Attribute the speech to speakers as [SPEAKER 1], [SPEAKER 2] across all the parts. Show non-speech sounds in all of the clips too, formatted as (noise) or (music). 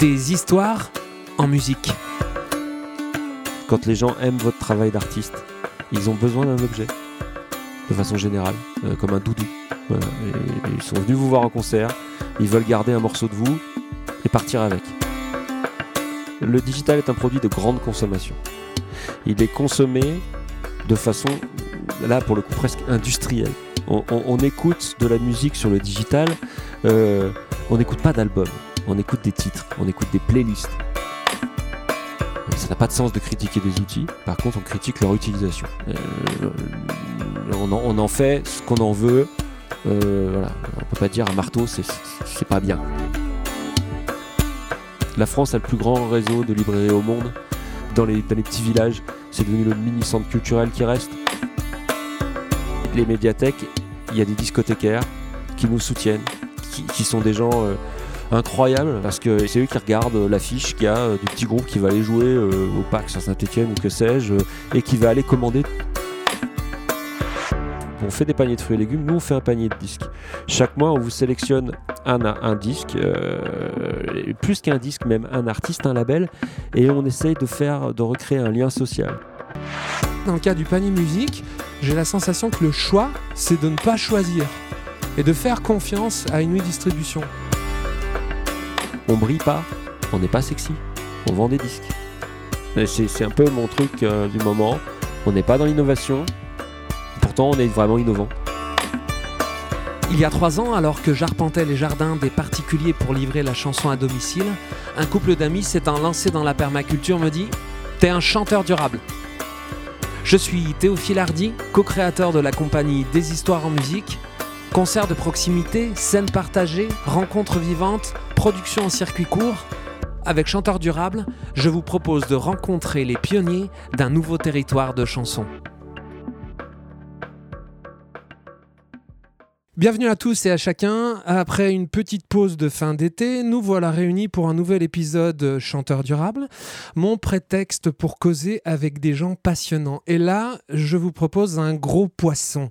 [SPEAKER 1] Des histoires en musique.
[SPEAKER 2] Quand les gens aiment votre travail d'artiste, ils ont besoin d'un objet, de façon générale, euh, comme un doudou. Ils sont venus vous voir en concert, ils veulent garder un morceau de vous et partir avec. Le digital est un produit de grande consommation. Il est consommé de façon, là pour le coup, presque industrielle. On, écoute de la musique sur le digital, euh, on n'écoute pas d'albums, on écoute des titres, on écoute des playlists. Ça n'a pas de sens de critiquer des outils, par contre on critique leur utilisation. Euh, on, en, fait ce qu'on en veut. Euh, voilà. On peut pas dire un marteau c'est- pas bien. La France a le plus grand réseau de librairies au monde. Dans les, petits villages, c'est devenu le mini centre culturel qui reste. Les médiathèques, il y a des discothécaires qui nous soutiennent, qui, qui sont des gens euh, incroyables parce que c'est eux qui regardent euh, l'affiche qu'il y a euh, du petit groupe qui va aller jouer euh, au parc sur Saint-Etienne ou que sais-je et qui va aller commander. On fait des paniers de fruits et légumes, nous on fait un panier de disques. Chaque mois on vous sélectionne un, disque, plus qu'un disque même, un artiste, un label, et on essaye de faire, de recréer un lien social.
[SPEAKER 3] Dans le cas du panier musique, j'ai la sensation que le choix, c'est de ne pas choisir et de faire confiance à une distribution.
[SPEAKER 2] On brille pas, on n'est pas sexy, on vend des disques. C'est un peu mon truc euh, du moment. On n'est pas dans l'innovation, pourtant on est vraiment innovant.
[SPEAKER 1] Il y a trois ans, alors que j'arpentais les jardins des particuliers pour livrer la chanson à domicile, un couple d'amis s'étant lancé dans la permaculture me dit T'es un chanteur durable. Je suis Théophile Hardy, co-créateur de la compagnie Des Histoires en musique. Concerts de proximité, scènes partagées, rencontres vivantes, production en circuit court. Avec Chanteur Durable, je vous propose de rencontrer les pionniers d'un nouveau territoire de chansons.
[SPEAKER 3] Bienvenue à tous et à chacun. Après une petite pause de fin d'été, nous voilà réunis pour un nouvel épisode Chanteur durable, mon prétexte pour causer avec des gens passionnants. Et là, je vous propose un gros poisson.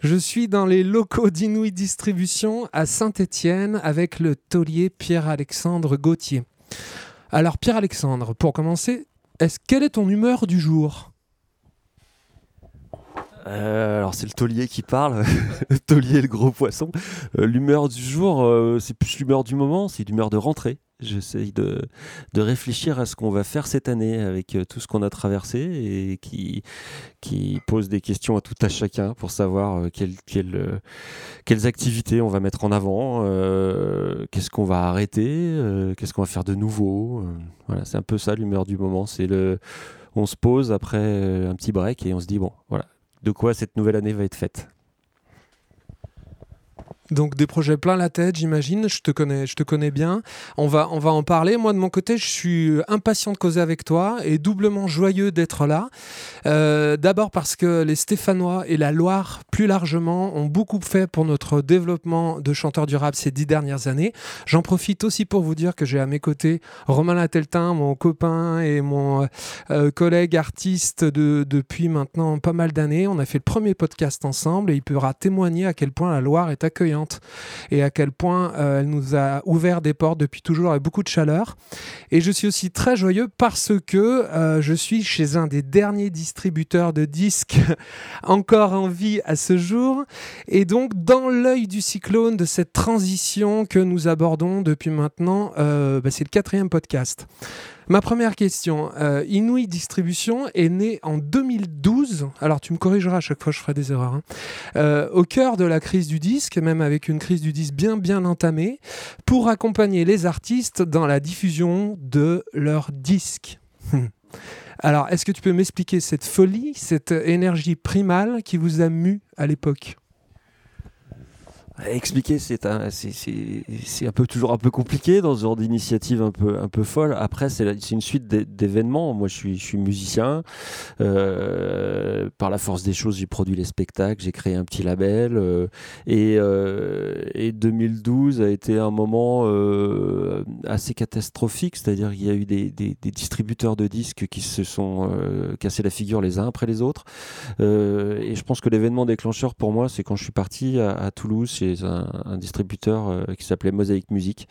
[SPEAKER 3] Je suis dans les locaux d'Inouï Distribution à Saint-Étienne avec le taulier Pierre-Alexandre Gauthier. Alors Pierre-Alexandre, pour commencer, quelle est ton humeur du jour?
[SPEAKER 2] Euh, alors c'est le taulier qui parle, (laughs) le taulier le gros poisson. Euh, l'humeur du jour, euh, c'est plus l'humeur du moment, c'est l'humeur de rentrée. J'essaye de, de réfléchir à ce qu'on va faire cette année avec tout ce qu'on a traversé et qui, qui pose des questions à tout à chacun pour savoir quelles, activités on va mettre en avant, qu'est-ce qu'on va arrêter, qu'est-ce qu'on va faire de nouveau. voilà, c'est un peu ça l'humeur du moment. C'est le, on se pose après un petit break et on se dit bon, voilà, de quoi cette nouvelle année va être faite.
[SPEAKER 3] Donc des projets plein la tête, j'imagine. Je te connais, je te connais bien. On va, on va en parler. Moi de mon côté, je suis impatient de causer avec toi et doublement joyeux d'être là. Euh, D'abord parce que les Stéphanois et la Loire, plus largement, ont beaucoup fait pour notre développement de chanteurs durables ces dix dernières années. J'en profite aussi pour vous dire que j'ai à mes côtés Romain Lateltin, mon copain et mon euh, collègue artiste de, depuis maintenant pas mal d'années. On a fait le premier podcast ensemble et il pourra témoigner à quel point la Loire est accueillante et à quel point euh, elle nous a ouvert des portes depuis toujours avec beaucoup de chaleur. Et je suis aussi très joyeux parce que euh, je suis chez un des derniers distributeurs de disques (laughs) encore en vie à ce jour. Et donc, dans l'œil du cyclone de cette transition que nous abordons depuis maintenant, euh, bah, c'est le quatrième podcast. Ma première question, euh, Inouï Distribution est né en 2012, alors tu me corrigeras à chaque fois je ferai des erreurs, hein. Euh, au cœur de la crise du disque, même avec une crise du disque bien bien entamée, pour accompagner les artistes dans la diffusion de leurs disques. Alors, est-ce que tu peux m'expliquer cette folie, cette énergie primale qui vous a mu à l'époque?
[SPEAKER 2] Expliquer, c'est un, c'est, un peu toujours un peu compliqué dans ce genre d'initiative un peu, un peu folle. Après, c'est, une suite d'é- d'événements. Moi, je suis, je suis musicien. Euh, par la force des choses, j'ai produit les spectacles, j'ai créé un petit label. euh, et, euh, et 2012 a été un moment euh, assez catastrophique. C'est-à-dire qu'il y a eu des, des, des distributeurs de disques qui se sont euh, cassés la figure les uns après les autres. Euh, et je pense que l'événement déclencheur pour moi, c'est quand je suis parti à, Toulouse un, distributeur qui s'appelait Mosaic Music,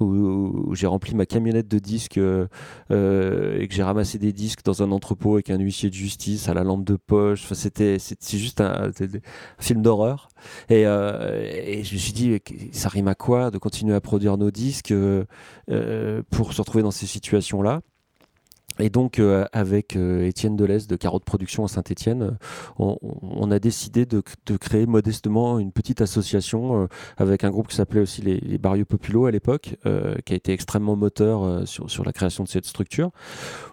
[SPEAKER 2] où, j'ai rempli ma camionnette de disques et que j'ai ramassé des disques dans un entrepôt avec un huissier de justice à la lampe de poche. Enfin, c'était c'est juste un, film d'horreur. Et, et, je me suis dit, ça rime à quoi de continuer à produire nos disques pour se retrouver dans ces situations-là? Et donc, euh, avec euh, Étienne Delez de Carotte Production à Saint-Étienne, on, a décidé de, créer modestement une petite association euh, avec un groupe qui s'appelait aussi les, les Barrios Populo à l'époque, qui a été extrêmement moteur sur, la création de cette structure,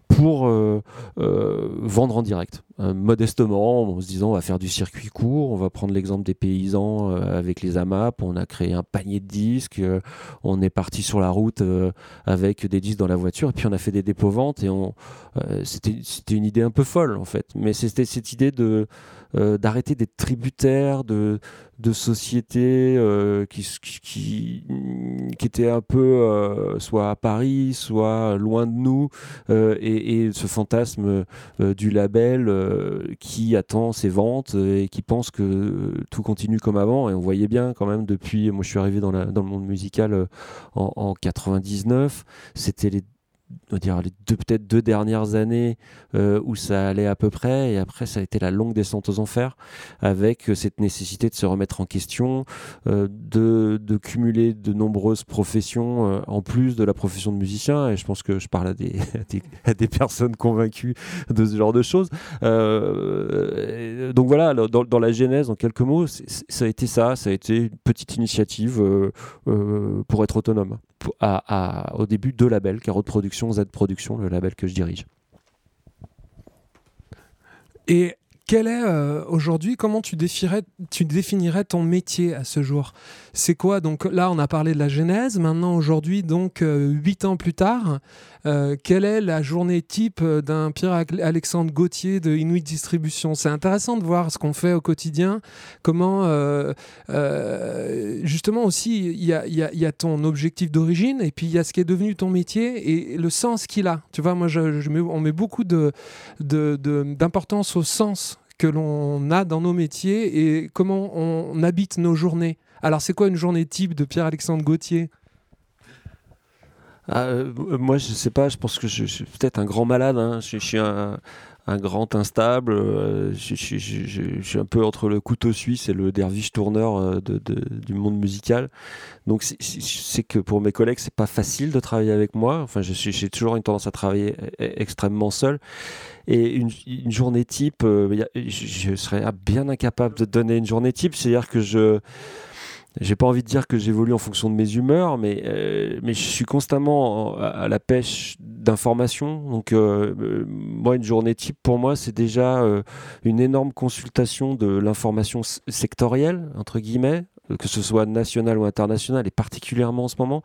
[SPEAKER 2] pour euh, euh, vendre en direct. Euh, modestement, en se disant on va faire du circuit court, on va prendre l'exemple des paysans avec les AMAP, on a créé un panier de disques, on est parti sur la route avec des disques dans la voiture, et puis on a fait des dépôts-ventes, et c'était, une idée un peu folle en fait, mais c'était cette idée de d'arrêter d'être tributaire de, de sociétés euh, qui, qui, qui, étaient un peu euh, soit à Paris, soit loin de nous, et, et, ce fantasme du label qui attend ses ventes et qui pense que tout continue comme avant. Et on voyait bien quand même depuis, moi je suis arrivé dans, la, dans le monde musical en, en 99, c'était les on va dire les deux peut-être deux dernières années euh, où ça allait à peu près et après ça a été la longue descente aux enfers avec euh, cette nécessité de se remettre en question euh, de, cumuler de nombreuses professions en plus de la profession de musicien et je pense que je parle à des, (laughs) à des, personnes convaincues de ce genre de choses. Donc voilà dans, dans, la genèse en quelques mots ça a été ça ça a été une petite initiative pour être autonome au début deux labels, Carotte Production, Z Production, le label que je dirige.
[SPEAKER 3] Quel est euh, aujourd'hui, comment tu définirais, ton métier à ce jour? C'est quoi? Donc là, on a parlé de la genèse. Maintenant, aujourd'hui, donc euh, huit ans plus tard, euh, quelle est la journée type d'un Pierre-Alexandre Gauthier de Inuit Distribution? C'est intéressant de voir ce qu'on fait au quotidien. Comment, justement aussi, il y a, ton objectif d'origine et puis il y a ce qui est devenu ton métier et le sens qu'il a. Tu vois, moi, on met beaucoup d'importance au sens que l'on a dans nos métiers et comment on habite nos journées. Alors, c'est quoi une journée type de Pierre-Alexandre Gauthier?
[SPEAKER 2] Ah, euh, moi, je sais pas, je pense que je, suis peut-être un grand malade. Hein. Je, suis un, grand instable. Euh, je, suis un peu entre le couteau suisse et le derviche tourneur euh, du monde musical. Donc, c'est que pour mes collègues, c'est pas facile de travailler avec moi. Enfin, j'ai toujours une tendance à travailler e, e, extrêmement seul. Et une, journée type, euh, je, serais bien incapable de donner une journée type. C'est-à-dire que je j'ai pas envie de dire que j'évolue en fonction de mes humeurs, mais, euh, mais je suis constamment à, la pêche d'informations. Donc, euh, moi, une journée type, pour moi, c'est déjà une énorme consultation de l'information sectorielle, entre guillemets, que ce soit national ou international, et particulièrement en ce moment.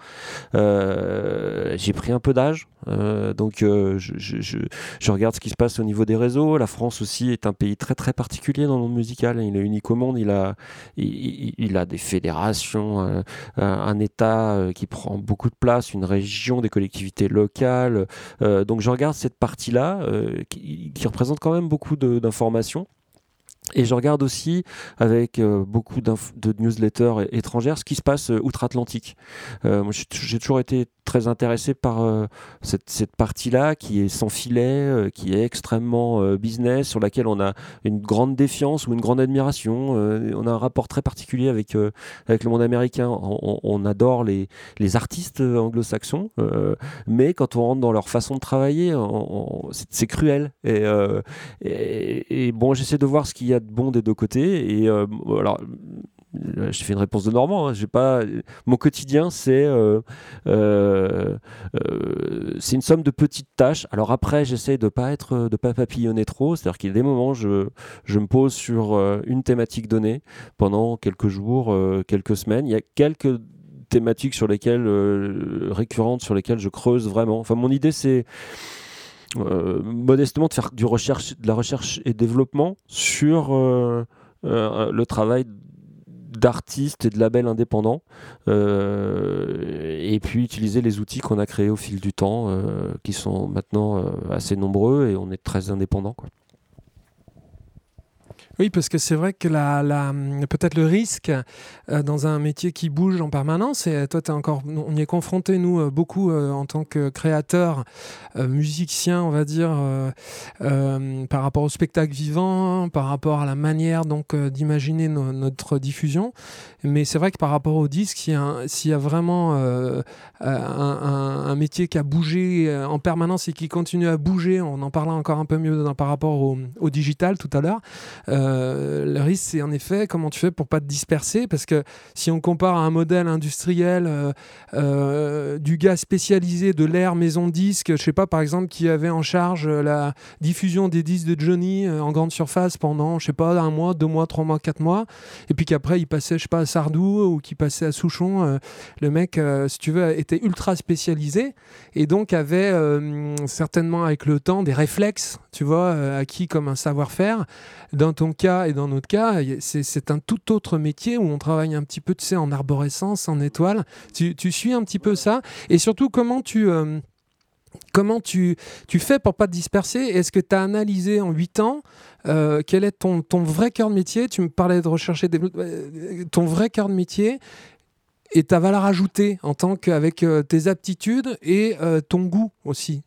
[SPEAKER 2] Euh, j'ai pris un peu d'âge, euh, donc euh, je, regarde ce qui se passe au niveau des réseaux. La France aussi est un pays très très particulier dans le monde musical. Il est unique au monde. Il a, il, a des fédérations, un État qui prend beaucoup de place, une région, des collectivités locales. donc je regarde cette partie-là qui, représente quand même beaucoup d'informations. Et je regarde aussi avec euh, beaucoup de newsletters étrangères ce qui se passe euh, outre-Atlantique. Euh, j'ai toujours été très intéressé par euh, cette, partie-là qui est sans filet, qui est extrêmement business, sur laquelle on a une grande défiance ou une grande admiration. on a un rapport très particulier avec, avec le monde américain. On, adore les, les artistes anglo-saxons, mais quand on rentre dans leur façon de travailler, c'est cruel. Et, et bon, j'essaie de voir ce qu'il y a de bon des deux côtés. Et alors, euh, je fais une réponse de Normand. Hein. J'ai pas mon quotidien, c'est euh, euh, c'est une somme de petites tâches. Alors après, j'essaie de pas être de pas papillonner trop. C'est-à-dire qu'il y a des moments, je je me pose sur une thématique donnée pendant quelques jours, quelques semaines. Il y a quelques thématiques sur lesquelles récurrentes sur lesquelles je creuse vraiment. Enfin, mon idée, c'est modestement de faire du recherche, de la recherche et développement sur le travail d'artistes et de labels indépendants euh, et puis utiliser les outils qu'on a créés au fil du temps euh, qui sont maintenant euh, assez nombreux et on est très indépendants.
[SPEAKER 3] Oui, parce que c'est vrai que la, peut-être le risque euh, dans un métier qui bouge en permanence, et toi, es encore, on y est confronté, nous, euh, beaucoup euh, en tant que créateurs, musiciens, on va dire, par rapport au spectacle vivant, par rapport à la manière donc d'imaginer notre diffusion. Mais c'est vrai que par rapport au disque, s'il y, a vraiment un, métier qui a bougé en permanence et qui continue à bouger, on en parlera encore un peu mieux par rapport au digital tout à l'heure. Euh, le risque, c'est en effet comment tu fais pour pas te disperser, parce que si on compare à un modèle industriel euh, euh, du gars spécialisé de l'ère maison disque, je sais pas, par exemple, qui avait en charge la diffusion des disques de Johnny en grande surface pendant, je sais pas, un mois, deux mois, trois mois, quatre mois, et puis qu'après il passait, je sais pas, à Sardou ou qui passait à Souchon, le mec, si tu veux, était ultra spécialisé et donc avait certainement avec le temps des réflexes, tu vois, acquis comme un savoir-faire. Dans ton cas et dans notre cas, c'est un tout autre métier où on travaille un petit peu, tu sais, en arborescence, en étoile. Tu, suis un petit peu ça Et surtout, comment tu... Euh, comment tu, tu fais pour pas te disperser? Est-ce que tu as analysé en 8 ans euh, quel est ton, ton vrai cœur de métier? Tu me parlais de rechercher des, euh, ton vrai cœur de métier et ta valeur ajoutée en tant qu'avec tes aptitudes et ton goût aussi.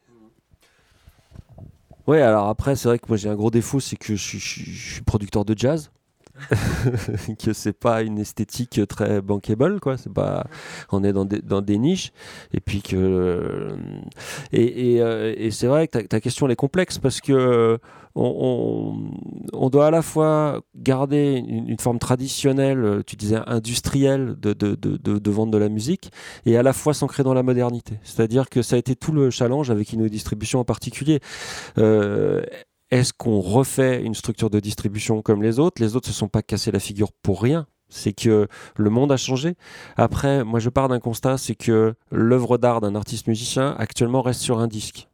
[SPEAKER 2] Ouais, alors après, c'est vrai que moi j'ai un gros défaut, c'est que je, suis producteur de jazz. (laughs) que c'est pas une esthétique très bankable quoi c'est pas on est dans des, dans des niches et puis que et, et, euh, et c'est vrai que ta, ta, question elle est complexe parce que on, doit à la fois garder une, forme traditionnelle, euh, tu disais industrielle, de, de, de, vente de la musique, et à la fois s'ancrer dans la modernité. C'est-à-dire que ça a été tout le challenge avec une distribution en particulier. Euh, est-ce qu'on refait une structure de distribution comme les autres? Les autres se sont pas cassés la figure pour rien c'est que le monde a changé. Après, moi je pars d'un constat, c'est que l'œuvre d'art d'un artiste musicien actuellement reste sur un disque.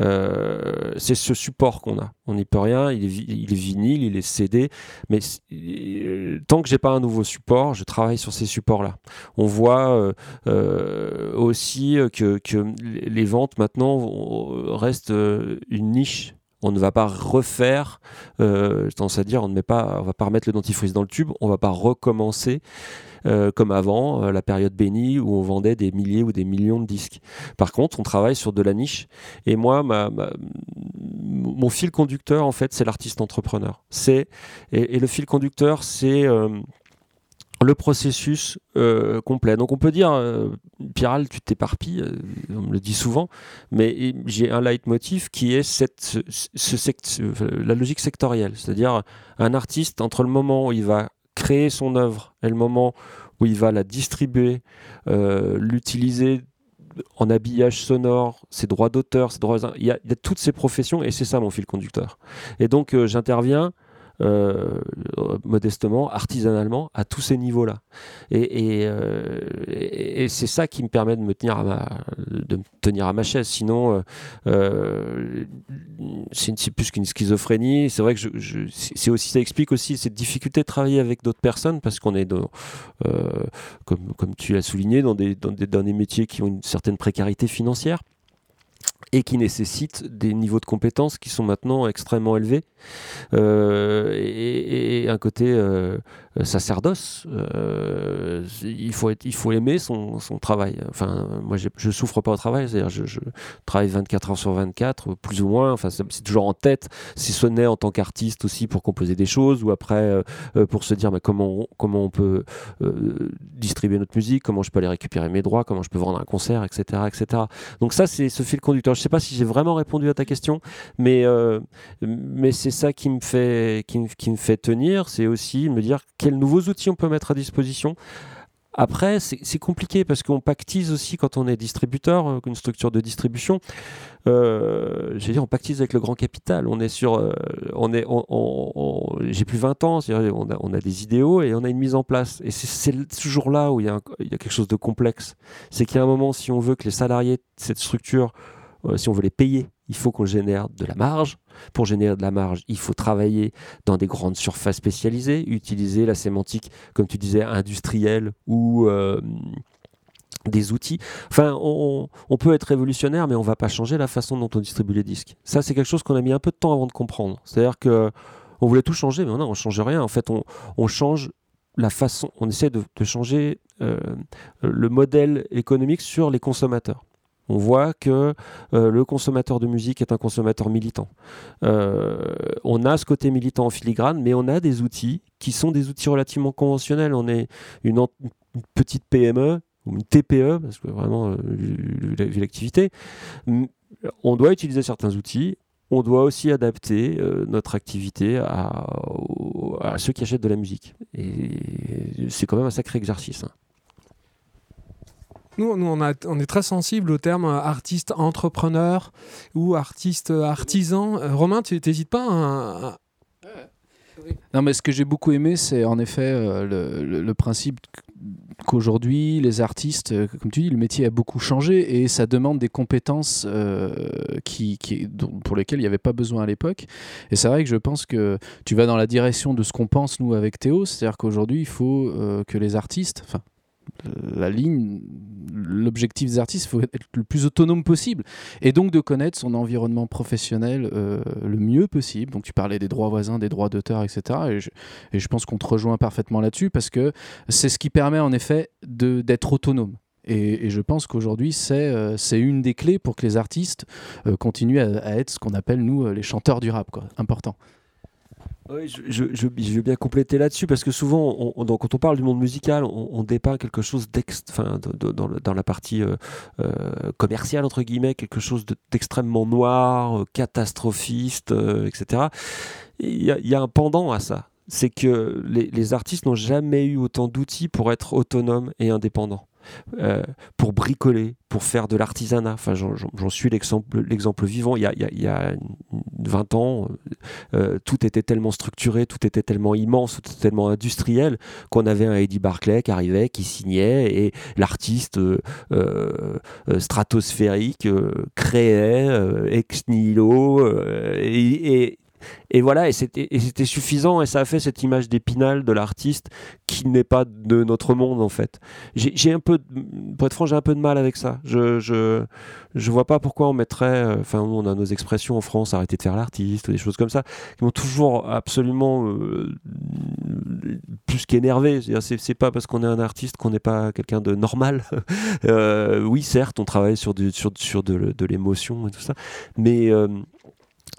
[SPEAKER 2] Euh, c'est ce support qu'on a. On n'y peut rien, il est, vinyle, il est CD, mais euh, tant que j'ai pas un nouveau support, je travaille sur ces supports-là. On voit euh, aussi que, les ventes maintenant restent une niche on ne va pas refaire, euh, à dire, on ne met pas, on va pas remettre le dentifrice dans le tube, on va pas recommencer euh, comme avant, euh, la période bénie où on vendait des milliers ou des millions de disques. Par contre, on travaille sur de la niche. Et moi, mon fil conducteur, en fait, c'est l'artiste entrepreneur. C'est et, le fil conducteur, c'est euh, le processus complet. Donc on peut dire, Piral, tu t'éparpilles, on me le dit souvent, mais j'ai un leitmotiv qui est cette, la logique sectorielle, c'est-à-dire un artiste entre le moment où il va créer son œuvre et le moment où il va la distribuer, euh, l'utiliser en habillage sonore, ses droits d'auteur, ses droits, il y, a, toutes ces professions et c'est ça mon fil conducteur. Et donc euh, j'interviens euh, modestement, artisanalement, à tous ces niveaux-là. Et, euh, et, c'est ça qui me permet de me tenir à ma, de tenir à ma chaise. Sinon, euh, c'est plus qu'une schizophrénie. C'est vrai que je, c'est aussi, ça explique aussi cette difficulté de travailler avec d'autres personnes parce qu'on est, dans, comme, comme tu l'as souligné, dans, des, dans des métiers qui ont une certaine précarité financière et qui nécessitent des niveaux de compétences qui sont maintenant extrêmement élevés. Euh, et, un côté euh, sacerdoce. Euh, il, faut être, il faut aimer son, travail. Enfin, moi, je souffre pas au travail, c'est-à-dire je, je, travaille 24 heures sur 24, plus ou moins. Enfin, c'est toujours en tête. Si ce n'est en tant qu'artiste aussi pour composer des choses, ou après pour se dire mais comment, on, comment on peut distribuer notre musique, comment je peux aller récupérer mes droits, comment je peux vendre un concert, etc. etc. Donc ça, c'est ce fil conducteur. Je sais pas si j'ai vraiment répondu à ta question, mais, mais c'est ça qui me fait, qui me fait tenir, c'est aussi me dire quels nouveaux outils on peut mettre à disposition. Après, c'est compliqué parce qu'on pactise aussi quand on est distributeur, euh, une structure de distribution. Euh, dire, on pactise avec le grand capital. On est sur, euh, on est, j'ai plus 20 ans, on a, des idéaux et on a une mise en place. Et c'est toujours là où il y, a il y a quelque chose de complexe. C'est qu'il y a un moment, si on veut que les salariés de cette structure, euh, si on veut les payer, il faut qu'on génère de la marge. Pour générer de la marge, il faut travailler dans des grandes surfaces spécialisées, utiliser la sémantique, comme tu disais, industrielle ou euh, des outils. Enfin, on, peut être révolutionnaire, mais on ne va pas changer la façon dont on distribue les disques. Ça, c'est quelque chose qu'on a mis un peu de temps avant de comprendre. C'est-à-dire que On voulait tout changer, mais non, on change rien. En fait, on, change la façon, on essaie de, de changer euh, le modèle économique sur les consommateurs. On voit que euh, le consommateur de musique est un consommateur militant. Euh, on a ce côté militant en filigrane, mais on a des outils qui sont des outils relativement conventionnels. On est une, petite PME une TPE, parce que vraiment, euh, vu l'activité, on doit utiliser certains outils. On doit aussi adapter notre activité à ceux qui achètent de la musique. Et c'est quand même un sacré exercice. hein.
[SPEAKER 3] Nous, on, est très sensible au terme euh, artiste entrepreneur ou artiste euh, artisan. Euh, Romain, tu n'hésites pas à,
[SPEAKER 4] Non, mais ce que j'ai beaucoup aimé, c'est en effet le, principe qu'aujourd'hui, les artistes, comme tu dis, le métier a beaucoup changé et ça demande des compétences qui, pour lesquelles il n'y avait pas besoin à l'époque. Et c'est vrai que je pense que tu vas dans la direction de ce qu'on pense, nous, avec Théo, c'est-à-dire qu'aujourd'hui, il faut que les artistes, enfin, la ligne, l'objectif des artistes, il faut être le plus autonome possible. Et donc de connaître son environnement professionnel euh, le mieux possible. Donc tu parlais des droits voisins, des droits d'auteur, etc. Et je, pense qu'on te rejoint parfaitement là-dessus parce que c'est ce qui permet en effet d'être autonome. Et, je pense qu'aujourd'hui, c'est euh, c'est une des clés pour que les artistes euh, continuent à, à être ce qu'on appelle, nous, les chanteurs du rap. Quoi. Important.
[SPEAKER 2] Oui, je, je, veux bien compléter là-dessus parce que souvent, quand on parle du monde musical, on, dépeint quelque chose enfin, de- dans, la partie euh, euh, commerciale entre guillemets, quelque chose de- d'extrêmement noir, euh, catastrophiste, etc. Et Il y, a- un pendant à ça, c'est que les artistes n'ont jamais eu autant d'outils pour être autonomes et indépendants. Euh, pour bricoler, pour faire de l'artisanat. Enfin, j'en- suis l'exemple vivant. Il y a, il y a- il y a 20 ans, euh, tout était tellement structuré, tout était tellement immense, tout était tellement industriel qu'on avait un Eddie Barclay qui arrivait, qui signait et l'artiste euh, euh, euh, stratosphérique euh, créait euh, ex nihilo euh, et- et voilà, et c'était suffisant, et ça a fait cette image d'épinal de l'artiste qui n'est pas de notre monde en fait. J'ai un peu, pour être franc, j'ai un peu de mal avec ça. Je, je, je vois pas pourquoi on mettrait, euh, enfin, nous, on a nos expressions en France, arrêter de faire l'artiste, ou des choses comme ça, qui m'ont toujours absolument euh, plus qu'énervé. C'est pas parce qu'on est un artiste qu'on n'est pas quelqu'un de normal. (laughs) Euh, oui, certes, on travaille sur, du, sur, sur de, de l'émotion et tout ça, mais euh,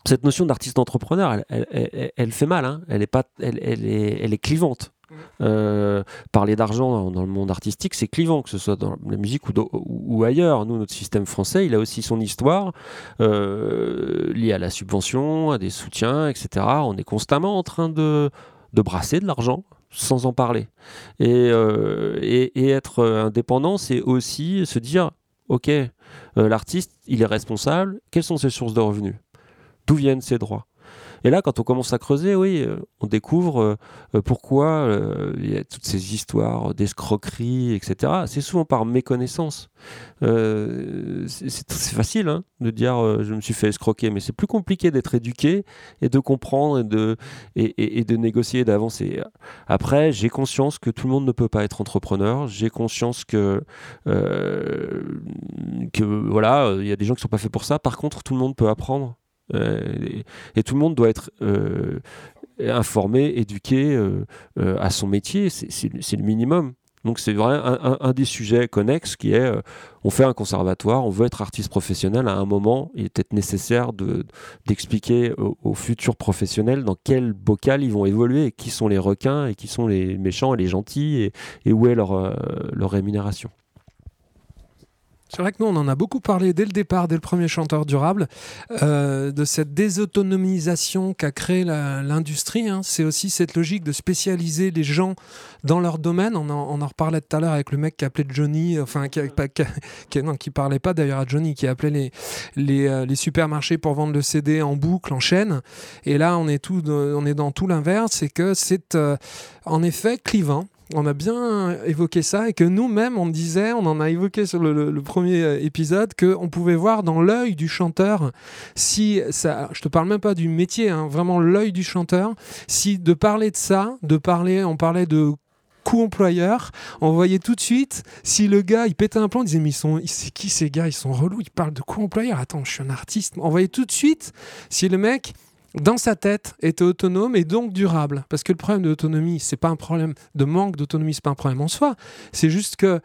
[SPEAKER 2] cette notion d'artiste entrepreneur, elle, elle- elle- elle fait mal. hein. Elle, est pas, elle, est, elle est clivante. Euh, parler d'argent dans, le monde artistique, c'est clivant, que ce soit dans la musique ou, ou- ailleurs. Nous, notre système français, il a aussi son histoire euh, liée à la subvention, à des soutiens, etc. On est constamment en train de, de brasser de l'argent sans en parler. Et, euh, et, et être indépendant, c'est aussi se dire, OK, l'artiste, il est responsable, quelles sont ses sources de revenus? D'où viennent ses droits et là, quand on commence à creuser, oui, euh, on découvre euh, euh, pourquoi il y a toutes ces histoires d'escroquerie, etc. C'est souvent par méconnaissance. C'est facile hein, de dire je me suis fait escroquer, mais c'est plus compliqué d'être éduqué et de comprendre et de, négocier et d'avancer. Après, j'ai conscience que tout le monde ne peut pas être entrepreneur. J'ai conscience que, que voilà, il y a des gens qui sont pas faits pour ça. Par contre, tout le monde peut apprendre. Euh, et, tout le monde doit être euh, informé, éduqué euh, à son métier. C'est- le minimum. Donc c'est vrai un, des sujets connexes qui est on fait un conservatoire, on veut être artiste professionnel. À un moment, il est peut-être nécessaire de- d'expliquer aux, aux futurs professionnels dans quel bocal ils vont évoluer, qui sont les requins et qui sont les méchants et les gentils et, où est leur, leur rémunération.
[SPEAKER 3] C'est vrai que nous, on en a beaucoup parlé dès le départ, dès le premier chanteur durable, euh, de cette désautonomisation qu'a créé la- l'industrie. hein. C'est aussi cette logique de spécialiser les gens dans leur domaine. On en, on en reparlait tout à l'heure avec le mec qui appelait Johnny, enfin, qui, non, qui parlait pas d'ailleurs à Johnny, qui appelait les, les, euh, supermarchés pour vendre le CD en boucle, en chaîne. Et là, on est, tout, on est dans tout l'inverse, c'est que c'est euh, en effet clivant. On a bien évoqué ça et que nous-mêmes, on disait, on en a évoqué sur le, premier euh, épisode, qu'on pouvait voir dans l'œil du chanteur si ça. Je te parle même pas du métier, hein, vraiment l'œil du chanteur. Si de parler de ça, de parler, on parlait de employeur, on voyait tout de suite si le gars il pétait un plomb, il disait mais ils sont, c'est qui ces gars, ils sont relous, ils parlent de coût employeur. Attends, je suis un artiste. On voyait tout de suite si le mec dans sa tête, était autonome et donc durable. Parce que le problème de l'autonomie, c'est pas un problème de manque d'autonomie, c'est pas un problème en soi. C'est juste que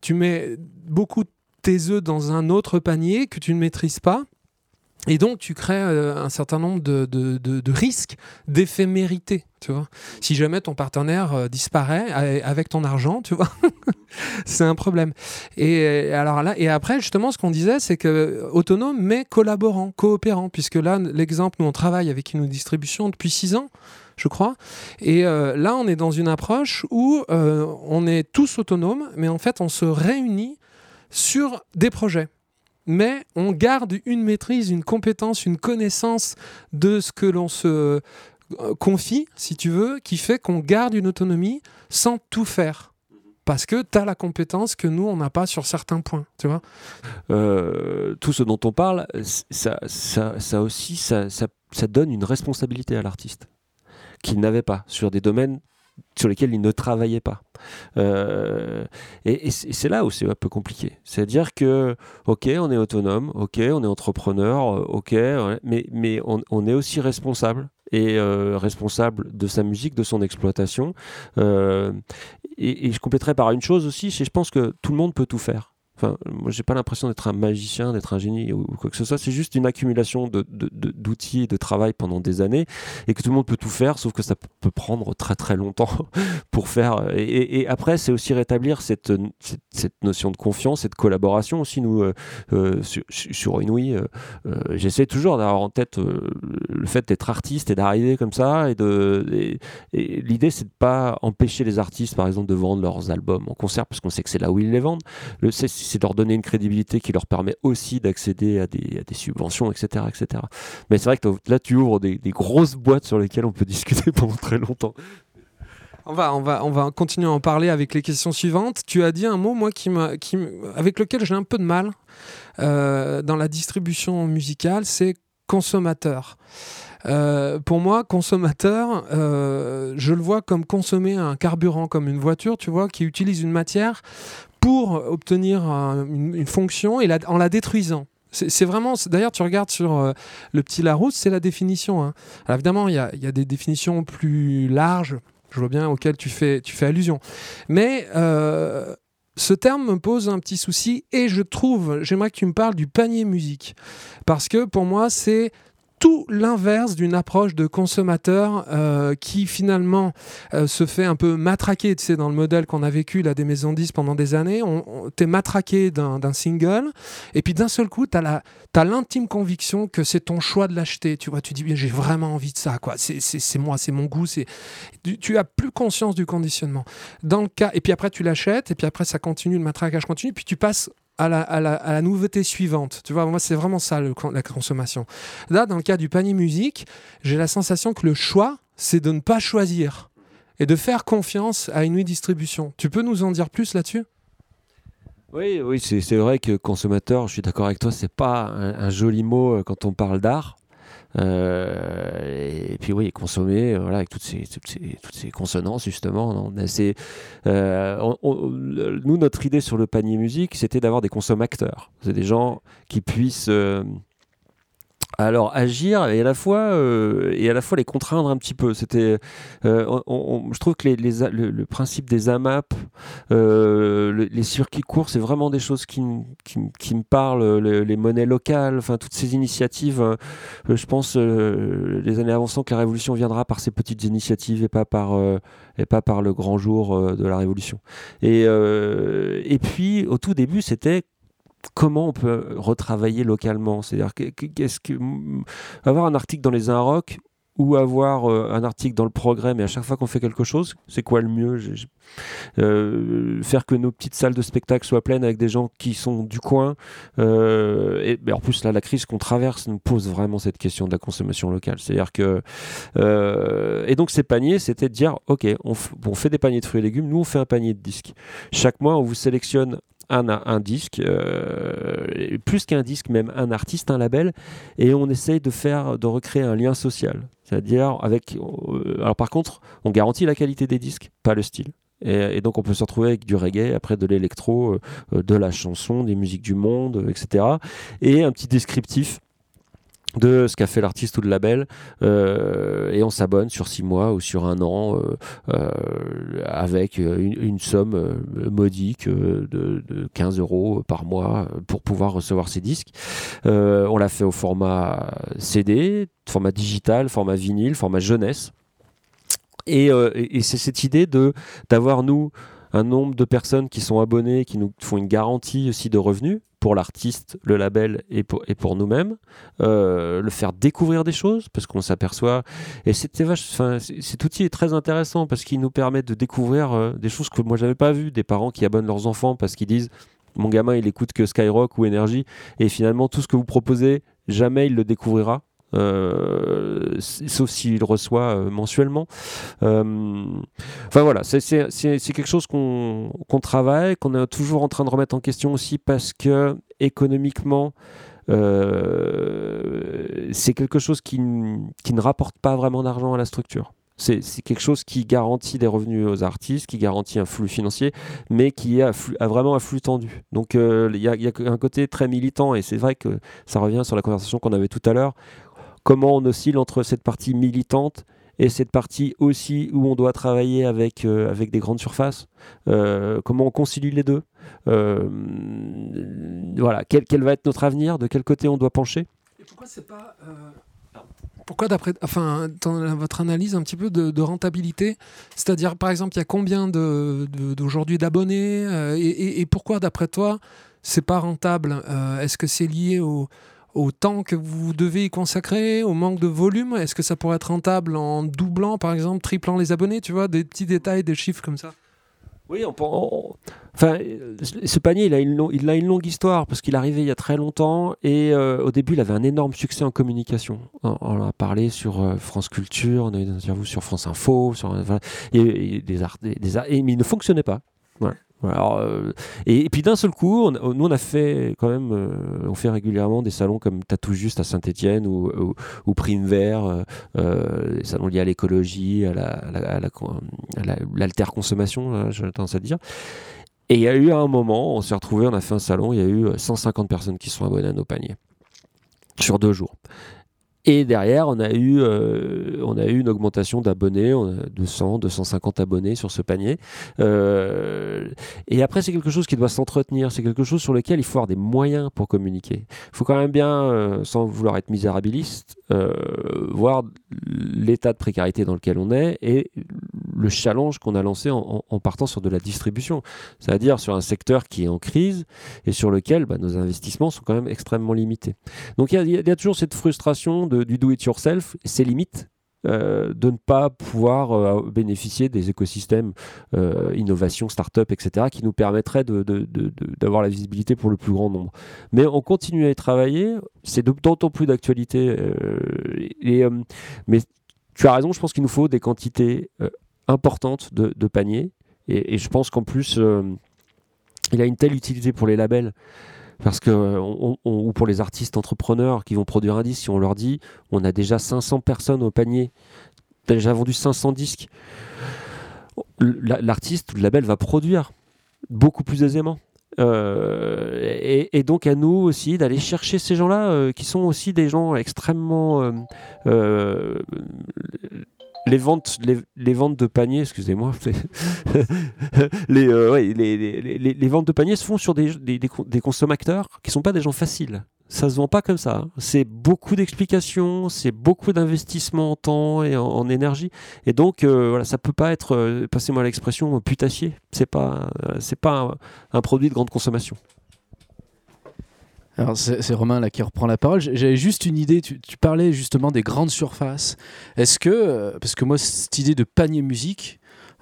[SPEAKER 3] tu mets beaucoup tes œufs dans un autre panier que tu ne maîtrises pas et donc, tu crées euh, un certain nombre de, risques d'éphémérité, tu vois. Si jamais ton partenaire euh, disparaît avec ton argent, tu vois, (laughs) c'est un problème. Et, alors là, et après, justement, ce qu'on disait, c'est que autonome, mais collaborant, coopérant, puisque là, l'exemple, nous, on travaille avec une distribution depuis six ans, je crois. Et euh, là, on est dans une approche où on est tous autonomes, mais en fait, on se réunit sur des projets mais on garde une maîtrise, une compétence, une connaissance de ce que l'on se euh, confie, si tu veux, qui fait qu'on garde une autonomie sans tout faire. Parce que tu as la compétence que nous, on n'a pas sur certains points, tu vois
[SPEAKER 2] euh, Tout ce dont on parle, ça, aussi, ça, ça donne une responsabilité à l'artiste qu'il n'avait pas sur des domaines sur lesquels il ne travaillait pas. Euh, et, c'est là où c'est un peu compliqué. C'est-à-dire que, ok, on est autonome, ok, on est entrepreneur, euh, ok, mais, mais on, est aussi responsable et euh, responsable de sa musique, de son exploitation. et, et, je compléterai par une chose aussi, je pense que tout le monde peut tout faire. Enfin, moi, j'ai pas l'impression d'être un magicien, d'être un génie ou, quoi que ce soit. C'est juste une accumulation d'outils de, et de travail pendant des années et que tout le monde peut tout faire, sauf que ça peut prendre très très longtemps (laughs) pour faire. Et, après, c'est aussi rétablir cette, cette, notion de confiance et de collaboration aussi. Nous, euh, euh, sur, sur Inouï, euh, j'essaie toujours d'avoir en tête le fait d'être artiste et d'arriver comme ça. Et, de, l'idée, c'est de pas empêcher les artistes, par exemple, de vendre leurs albums en concert parce qu'on sait que c'est là où ils les vendent. De leur donner une crédibilité qui leur permet aussi d'accéder à des, subventions, etc. etc. Mais c'est vrai que là, tu ouvres des, grosses boîtes sur lesquelles on peut (laughs) discuter pendant très longtemps.
[SPEAKER 3] On va, on, va, on va continuer à en parler avec les questions suivantes. Tu as dit un mot, moi, qui avec lequel j'ai un peu de mal euh, dans la distribution musicale, c'est consommateur. Euh, pour moi, consommateur, euh, je le vois comme consommer un carburant, comme une voiture, tu vois, qui utilise une matière pour obtenir une, fonction et en la détruisant. C'est vraiment, d'ailleurs, tu regardes sur euh, le petit Larousse, c'est la définition. Hein. Évidemment, il y a, des définitions plus larges, je vois bien, auxquelles tu fais, tu fais allusion. Mais euh, ce terme me pose un petit souci et je trouve, j'aimerais que tu me parles du panier musique. Parce que pour moi, c'est tout l'inverse d'une approche de consommateur euh, qui finalement euh, se fait un peu matraquer. Tu sais, dans le modèle qu'on a vécu là des maisons 10 pendant des années, on, t'es matraqué d'un single et puis d'un seul coup, tu as l'intime conviction que c'est ton choix de l'acheter. Tu vois, tu dis j'ai vraiment envie de ça. quoi. C'est moi, c'est mon goût. c'est Tu, tu as plus conscience du conditionnement. Dans le cas, et puis après, tu l'achètes et puis après, ça continue, le matraquage continue, puis tu passes à la, à, la, à la, nouveauté suivante. Tu vois, moi, c'est vraiment ça, la consommation. Là, dans le cas du panier musique, j'ai la sensation que le choix, c'est de ne pas choisir et de faire confiance à une distribution. Tu peux nous en dire plus là-dessus?
[SPEAKER 2] Oui, oui, c'est vrai que consommateur, je suis d'accord avec toi, c'est pas un, joli mot euh, quand on parle d'art. Euh, et puis oui, consommer, euh, voilà, avec toutes ces, toutes ces, consonances justement. Euh, nous, notre idée sur le panier musique, c'était d'avoir des consommateurs. C'est des gens qui puissent alors agir et à la fois euh, et à la fois les contraindre un petit peu. C'était euh, je trouve que les, le, principe des AMAP euh, les circuits courts c'est vraiment des choses qui, qui, me parlent les, monnaies locales enfin toutes ces initiatives je pense les années avançant que la révolution viendra par ces petites initiatives et pas par et pas par le grand jour de la révolution. Et et puis au tout début c'était comment on peut retravailler localement? C'est-à-dire, qu'est-ce que avoir un article dans les Inrocks ou avoir euh, un article dans le progrès, mais à chaque fois qu'on fait quelque chose, c'est quoi le mieux? Euh, Faire que nos petites salles de spectacle soient pleines avec des gens qui sont du coin. Euh, et en plus, là, la crise qu'on traverse nous pose vraiment cette question de la consommation locale. C'est-à-dire que. et donc, ces paniers, c'était de dire ok, on, on, fait des paniers de fruits et légumes, nous, on fait un panier de disques. Chaque mois, on vous sélectionne un, disque, euh, plus qu'un disque, même un artiste, un label, et on essaye de faire, de recréer un lien social. C'est-à-dire avec. Euh, alors par contre, on garantit la qualité des disques, pas le style. Et, donc on peut se retrouver avec du reggae, après de l'électro, euh, de la chanson, des musiques du monde, etc. Et un petit descriptif de ce qu'a fait l'artiste ou le label euh, et on s'abonne sur six mois ou sur un an euh, euh, avec une, somme modique de, 15 euros par mois pour pouvoir recevoir ces disques. on l'a fait au format CD, format digital, format vinyle, format jeunesse. Et, et c'est cette idée de d'avoir nous un nombre de personnes qui sont abonnées, qui nous font une garantie aussi de revenus pour l'artiste, le label et pour, nous-mêmes, euh, le faire découvrir des choses parce qu'on s'aperçoit. Et cet outil est très intéressant parce qu'il nous permet de découvrir euh, des choses que moi j'avais pas vues, des parents qui abonnent leurs enfants parce qu'ils disent mon gamin il écoute que Skyrock ou Énergie et finalement tout ce que vous proposez jamais il le découvrira sauf s'il reçoit euh, mensuellement. Euh, enfin voilà, c'est quelque chose qu'on travaille, qu'on est toujours en train de remettre en question aussi parce que économiquement, c'est quelque chose qui, ne rapporte pas vraiment d'argent à la structure. C'est quelque chose qui garantit des revenus aux artistes, qui garantit un flux financier, mais qui a, vraiment un flux tendu. Donc il y, a un côté très militant, et c'est vrai que ça revient sur la conversation qu'on avait tout à l'heure, comment on oscille entre cette partie militante et cette partie aussi où on doit travailler avec, euh, des grandes surfaces. Euh, comment on concilie les deux euh, Voilà, quel, va être notre avenir De quel côté on doit pencher
[SPEAKER 3] et Pourquoi c'est pas pourquoi d'après, enfin, votre analyse un petit peu de, rentabilité, c'est-à-dire par exemple, il y a combien d'aujourd'hui d'abonnés et, et, pourquoi d'après toi c'est pas rentable Est-ce que c'est lié au, au temps que vous devez y consacrer, au manque de volume? Est-ce que ça pourrait être rentable en doublant, par exemple, triplant les abonnés Tu vois, des petits détails, des chiffres comme ça?
[SPEAKER 2] Oui, enfin, ce panier, il a une, longue histoire parce qu'il est arrivé il y a très longtemps et euh, au début, il avait un énorme succès en communication. On, on a parlé sur euh, France Culture, on a eu des interviews sur France Info, sur, des des, et, mais il ne fonctionnait pas. Voilà. Euh, et, puis d'un seul coup, nous on a fait quand même, euh, on fait régulièrement des salons comme Tatou Juste à Saint-Etienne ou, ou, Prime Vert, euh, des salons liés à l'écologie, à consommation, hein, j'ai tendance à dire. Et il y a eu un moment, on s'est retrouvé, on a fait un salon, il y a eu 150 personnes qui sont abonnées à nos paniers sur deux jours. Et derrière, on a eu, euh, on a eu une augmentation d'abonnés, 200, 250 abonnés sur ce panier. Euh, et après, c'est quelque chose qui doit s'entretenir. C'est quelque chose sur lequel il faut avoir des moyens pour communiquer. Il faut quand même bien, euh, sans vouloir être misérabiliste, voir l'état de précarité dans lequel on est et le challenge qu'on a lancé en, partant sur de la distribution, c'est-à-dire sur un secteur qui est en crise et sur lequel bah, nos investissements sont quand même extrêmement limités. Donc il y, a toujours cette frustration du do-it-yourself, ses limites. Euh, de ne pas pouvoir euh, bénéficier des écosystèmes euh, innovation, start-up, etc., qui nous permettraient d'avoir la visibilité pour le plus grand nombre. Mais on continue à y travailler, c'est d'autant plus d'actualité. et, mais tu as raison, je pense qu'il nous faut des quantités importante de, paniers. Et, je pense qu'en plus, euh, il a une telle utilité pour les labels. Parce que, ou pour les artistes entrepreneurs qui vont produire un disque, si on leur dit on a déjà 500 personnes au panier, déjà vendu 500 disques, l'artiste ou le label va produire beaucoup plus aisément. Euh, et, donc à nous aussi d'aller chercher ces gens-là euh, qui sont aussi des gens extrêmement les ventes, les, ventes de paniers, excusez-moi, (laughs) euh, les, les, ventes de se font sur des, des, consommateurs qui sont pas des gens faciles. Ça se vend pas comme ça. Hein. C'est beaucoup d'explications, c'est beaucoup d'investissement en temps et en, énergie. Et donc, euh, voilà, ça peut pas être, euh, passez-moi l'expression, putassier. C'est pas, c'est pas un produit de grande consommation.
[SPEAKER 4] Alors c'est Romain là qui reprend la parole. J'avais juste une idée. Tu, parlais justement des grandes surfaces. Est-ce que euh, parce que moi cette idée de panier musique,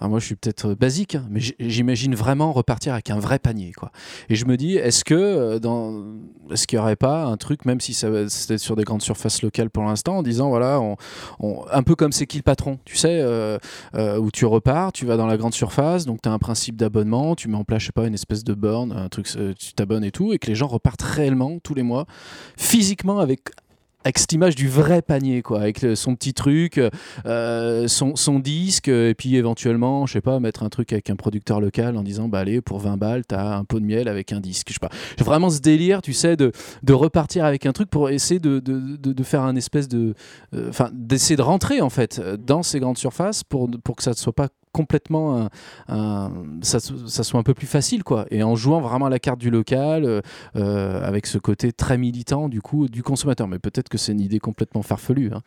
[SPEAKER 4] moi, je suis peut-être euh, basique, hein, mais j'imagine vraiment repartir avec un vrai panier. Quoi. Et je me dis, est-ce que euh, dans, est-ce qu'il n'y aurait pas un truc, même si c'était sur des grandes surfaces locales pour l'instant, en disant, voilà, on, un peu comme c'est qui le patron, tu sais, euh, où tu repars, tu vas dans la grande surface, donc tu as un principe d'abonnement, tu mets en place, je sais pas, une espèce de borne, un truc, tu t'abonnes et tout, et que les gens repartent réellement tous les mois, physiquement avec avec cette image du vrai panier, quoi, avec son petit truc, euh, son, son, disque, et puis éventuellement, je sais pas, mettre un truc avec un producteur local en disant, bah allez, pour 20 balles, t'as un pot de miel avec un disque. Je sais pas. Vraiment ce délire, tu sais, de, de repartir avec un truc pour essayer de, de, de, faire un espèce de. Euh, enfin, d'essayer de rentrer, en fait, dans ces grandes surfaces pour, pour que ça ne soit pas complètement ça, soit un peu plus facile quoi et en jouant vraiment à la carte du local euh, euh, avec ce côté très militant du coup du consommateur mais peut-être que c'est une idée complètement farfelue hein.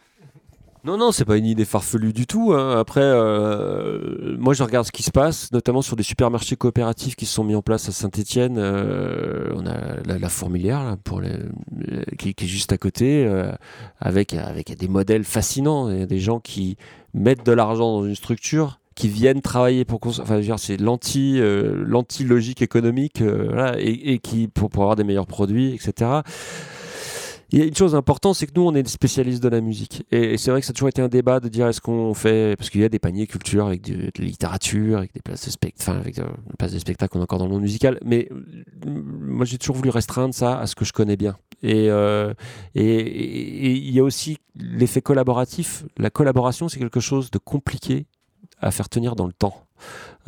[SPEAKER 2] Non, non, c'est pas une idée farfelue du tout. Hein. Après, euh, moi, je regarde ce qui se passe, notamment sur des supermarchés coopératifs qui se sont mis en place à Saint-Etienne. on a la, fourmilière pour les, qui, est juste à côté, avec, avec des modèles fascinants. Il y a des gens qui mettent de l'argent dans une structure qui viennent travailler pour enfin c'est l'anti euh, l'anti logique économique euh, voilà, et, et, qui pour, avoir des meilleurs produits etc il y a une chose importante, c'est que nous, on est des spécialistes de la musique. Et, c'est vrai que ça a toujours été un débat de dire est-ce qu'on fait. Parce qu'il y a des paniers culture avec de, la littérature, avec des places de spectacle, enfin, avec des places de spectacle, encore dans le monde musical. Mais moi, j'ai toujours voulu restreindre ça à ce que je connais bien. Et euh, il y a aussi l'effet collaboratif. La collaboration, c'est quelque chose de compliqué à faire tenir dans le temps.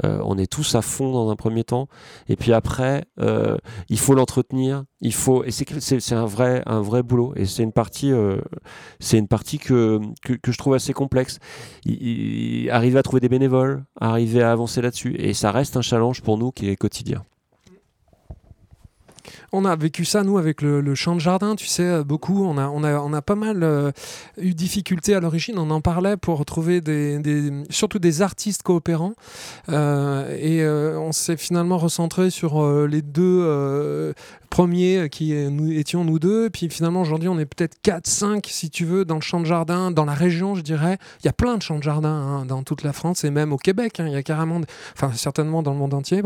[SPEAKER 2] Euh, on est tous à fond dans un premier temps, et puis après, euh, il faut l'entretenir. Il faut, et c'est un vrai, un vrai boulot. Et c'est une partie, euh, c'est une partie que, que, je trouve assez complexe. arriver à trouver des bénévoles, arriver à avancer là-dessus, et ça reste un challenge pour nous qui est quotidien.
[SPEAKER 3] On a vécu ça, nous, avec le, champ de jardin, tu sais, euh, beaucoup. On a, on a, on a pas mal euh, eu difficulté à l'origine. On en parlait pour trouver des, surtout des artistes coopérants. Euh, et on s'est finalement recentré sur les deux premiers qui étions nous deux. Puis finalement, aujourd'hui, on est peut-être 4, 5, si tu veux, dans le champ de jardin, dans la région, je dirais. Il y a plein de champs de jardin hein, dans toute la France et même au Québec. Hein. il y a carrément, enfin, certainement dans le monde entier.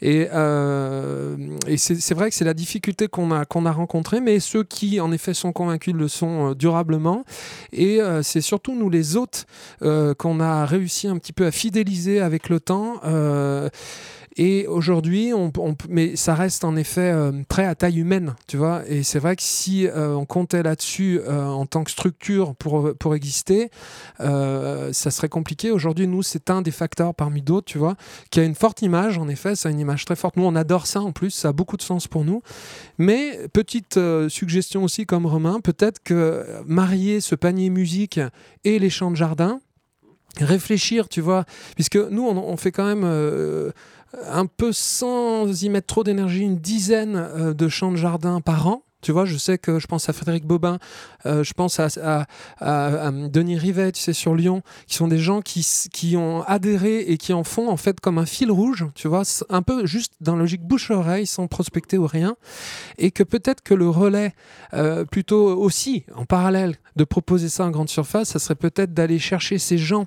[SPEAKER 3] Et, et c'est vrai que c'est la difficulté qu'on a, qu'on a rencontrée, mais ceux qui en effet sont convaincus le sont euh, durablement. Et euh, c'est surtout nous les hôtes euh, qu'on a réussi un petit peu à fidéliser avec le temps. Et aujourd'hui, mais ça reste en effet euh, très à taille humaine, tu vois. Et c'est vrai que si euh, on comptait là-dessus euh, en tant que structure pour, pour exister, ça serait compliqué. Aujourd'hui, nous, c'est un des facteurs parmi d'autres, tu vois, qui a une forte image, en effet, ça a une image très forte. Nous, on adore ça en plus, ça a beaucoup de sens pour nous. Mais petite suggestion aussi comme Romain, peut-être que marier ce panier musique et les champs de jardin, réfléchir, tu vois, puisque nous, on, fait quand même un peu sans y mettre trop d'énergie, une dizaine euh, de champs de jardin par an. Tu vois, je sais que je pense à Frédéric Bobin, euh, je pense à, Denis Rivet, tu sais, sur Lyon, qui sont des gens qui, qui ont adhéré et qui en font en fait comme un fil rouge, tu vois, un peu juste dans la logique bouche-oreille, sans prospecter ou rien. Et que peut-être que le relais, euh, plutôt aussi en parallèle de proposer ça en grande surface, ça serait peut-être d'aller chercher ces gens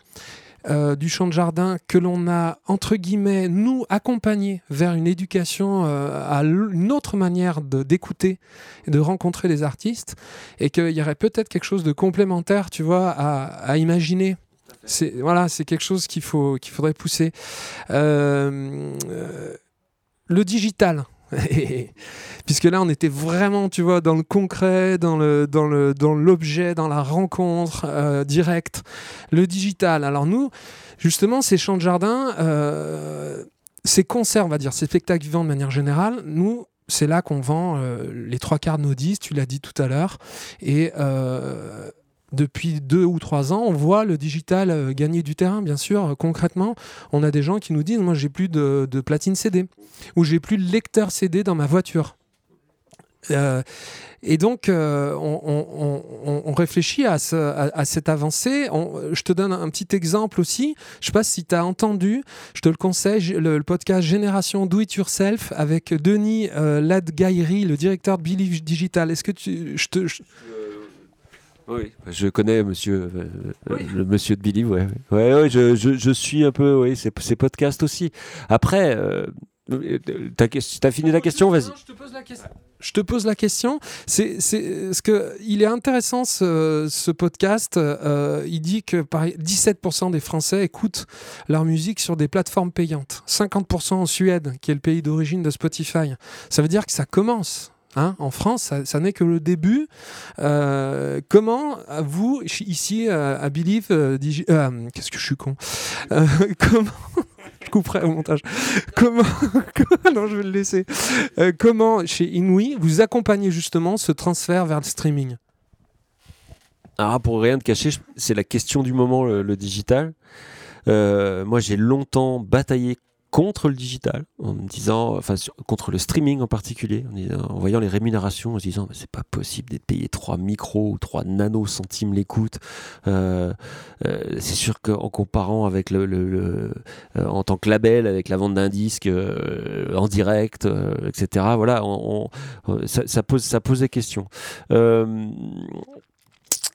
[SPEAKER 3] euh, du champ de jardin que l'on a, entre guillemets, nous accompagnés vers une éducation euh, à une autre manière d'écouter et de rencontrer les artistes, et qu'il y aurait peut-être quelque chose de complémentaire, tu vois, à, imaginer. C'est voilà, c'est quelque chose qu'il faut qu'il faudrait pousser. Euh, le digital, Puisque là, on était vraiment, tu vois, dans le concret, dans le dans le dans l'objet, dans la rencontre euh, directe, le digital. Alors nous, justement, ces champs de jardin, euh, ces concerts, on va dire, ces spectacles vivants de manière générale, nous, c'est là qu'on vend euh, les trois quarts de nos disques, tu l'as dit tout à l'heure, et depuis deux ou trois ans, on voit le digital euh, gagner du terrain, bien sûr. Euh, concrètement, on a des gens qui nous disent Moi, j'ai plus de, platine CD ou j'ai plus de lecteur CD dans ma voiture. Euh, et donc, on, réfléchit à, cette avancée. je te donne un petit exemple aussi. Je ne sais pas si tu as entendu, je te le conseille, le, podcast Génération Do It Yourself avec Denis Ladgairi, le directeur de Believe Digital. Est-ce que tu. Je te,
[SPEAKER 2] oui, je connais monsieur, euh, euh, le monsieur de Billy, ouais. Ouais, ouais je, je, je, suis un peu, oui, ces, ces podcasts aussi. Après, euh, t'as as fini la question, vas-y.
[SPEAKER 3] Je te pose la question. Je te pose la question. C'est ce que il est intéressant ce, ce podcast. Euh, il dit que par 17% des Français écoutent leur musique sur des plateformes payantes. 50% en Suède, qui est le pays d'origine de Spotify. Ça veut dire que ça commence Hein, en France, ça, n'est que le début. Euh, comment vous, ici à Believe, qu'est-ce que je suis con (laughs) Comment je couperai au montage. Comment (laughs) Non, je vais le laisser. comment chez Inouï vous accompagnez justement ce transfert vers le streaming?
[SPEAKER 2] Ah, pour rien de cacher, c'est la question du moment, le, digital. Euh, moi, j'ai longtemps bataillé contre le digital, en me disant, enfin, contre le streaming en particulier, en, voyant les rémunérations, en se disant, c'est pas possible d'être payé 3 micros ou 3 nanocentimes l'écoute. Euh, euh, c'est sûr qu'en comparant avec le, en tant que label, avec la vente d'un disque en direct, etc., voilà, ça, ça, pose, ça posait question.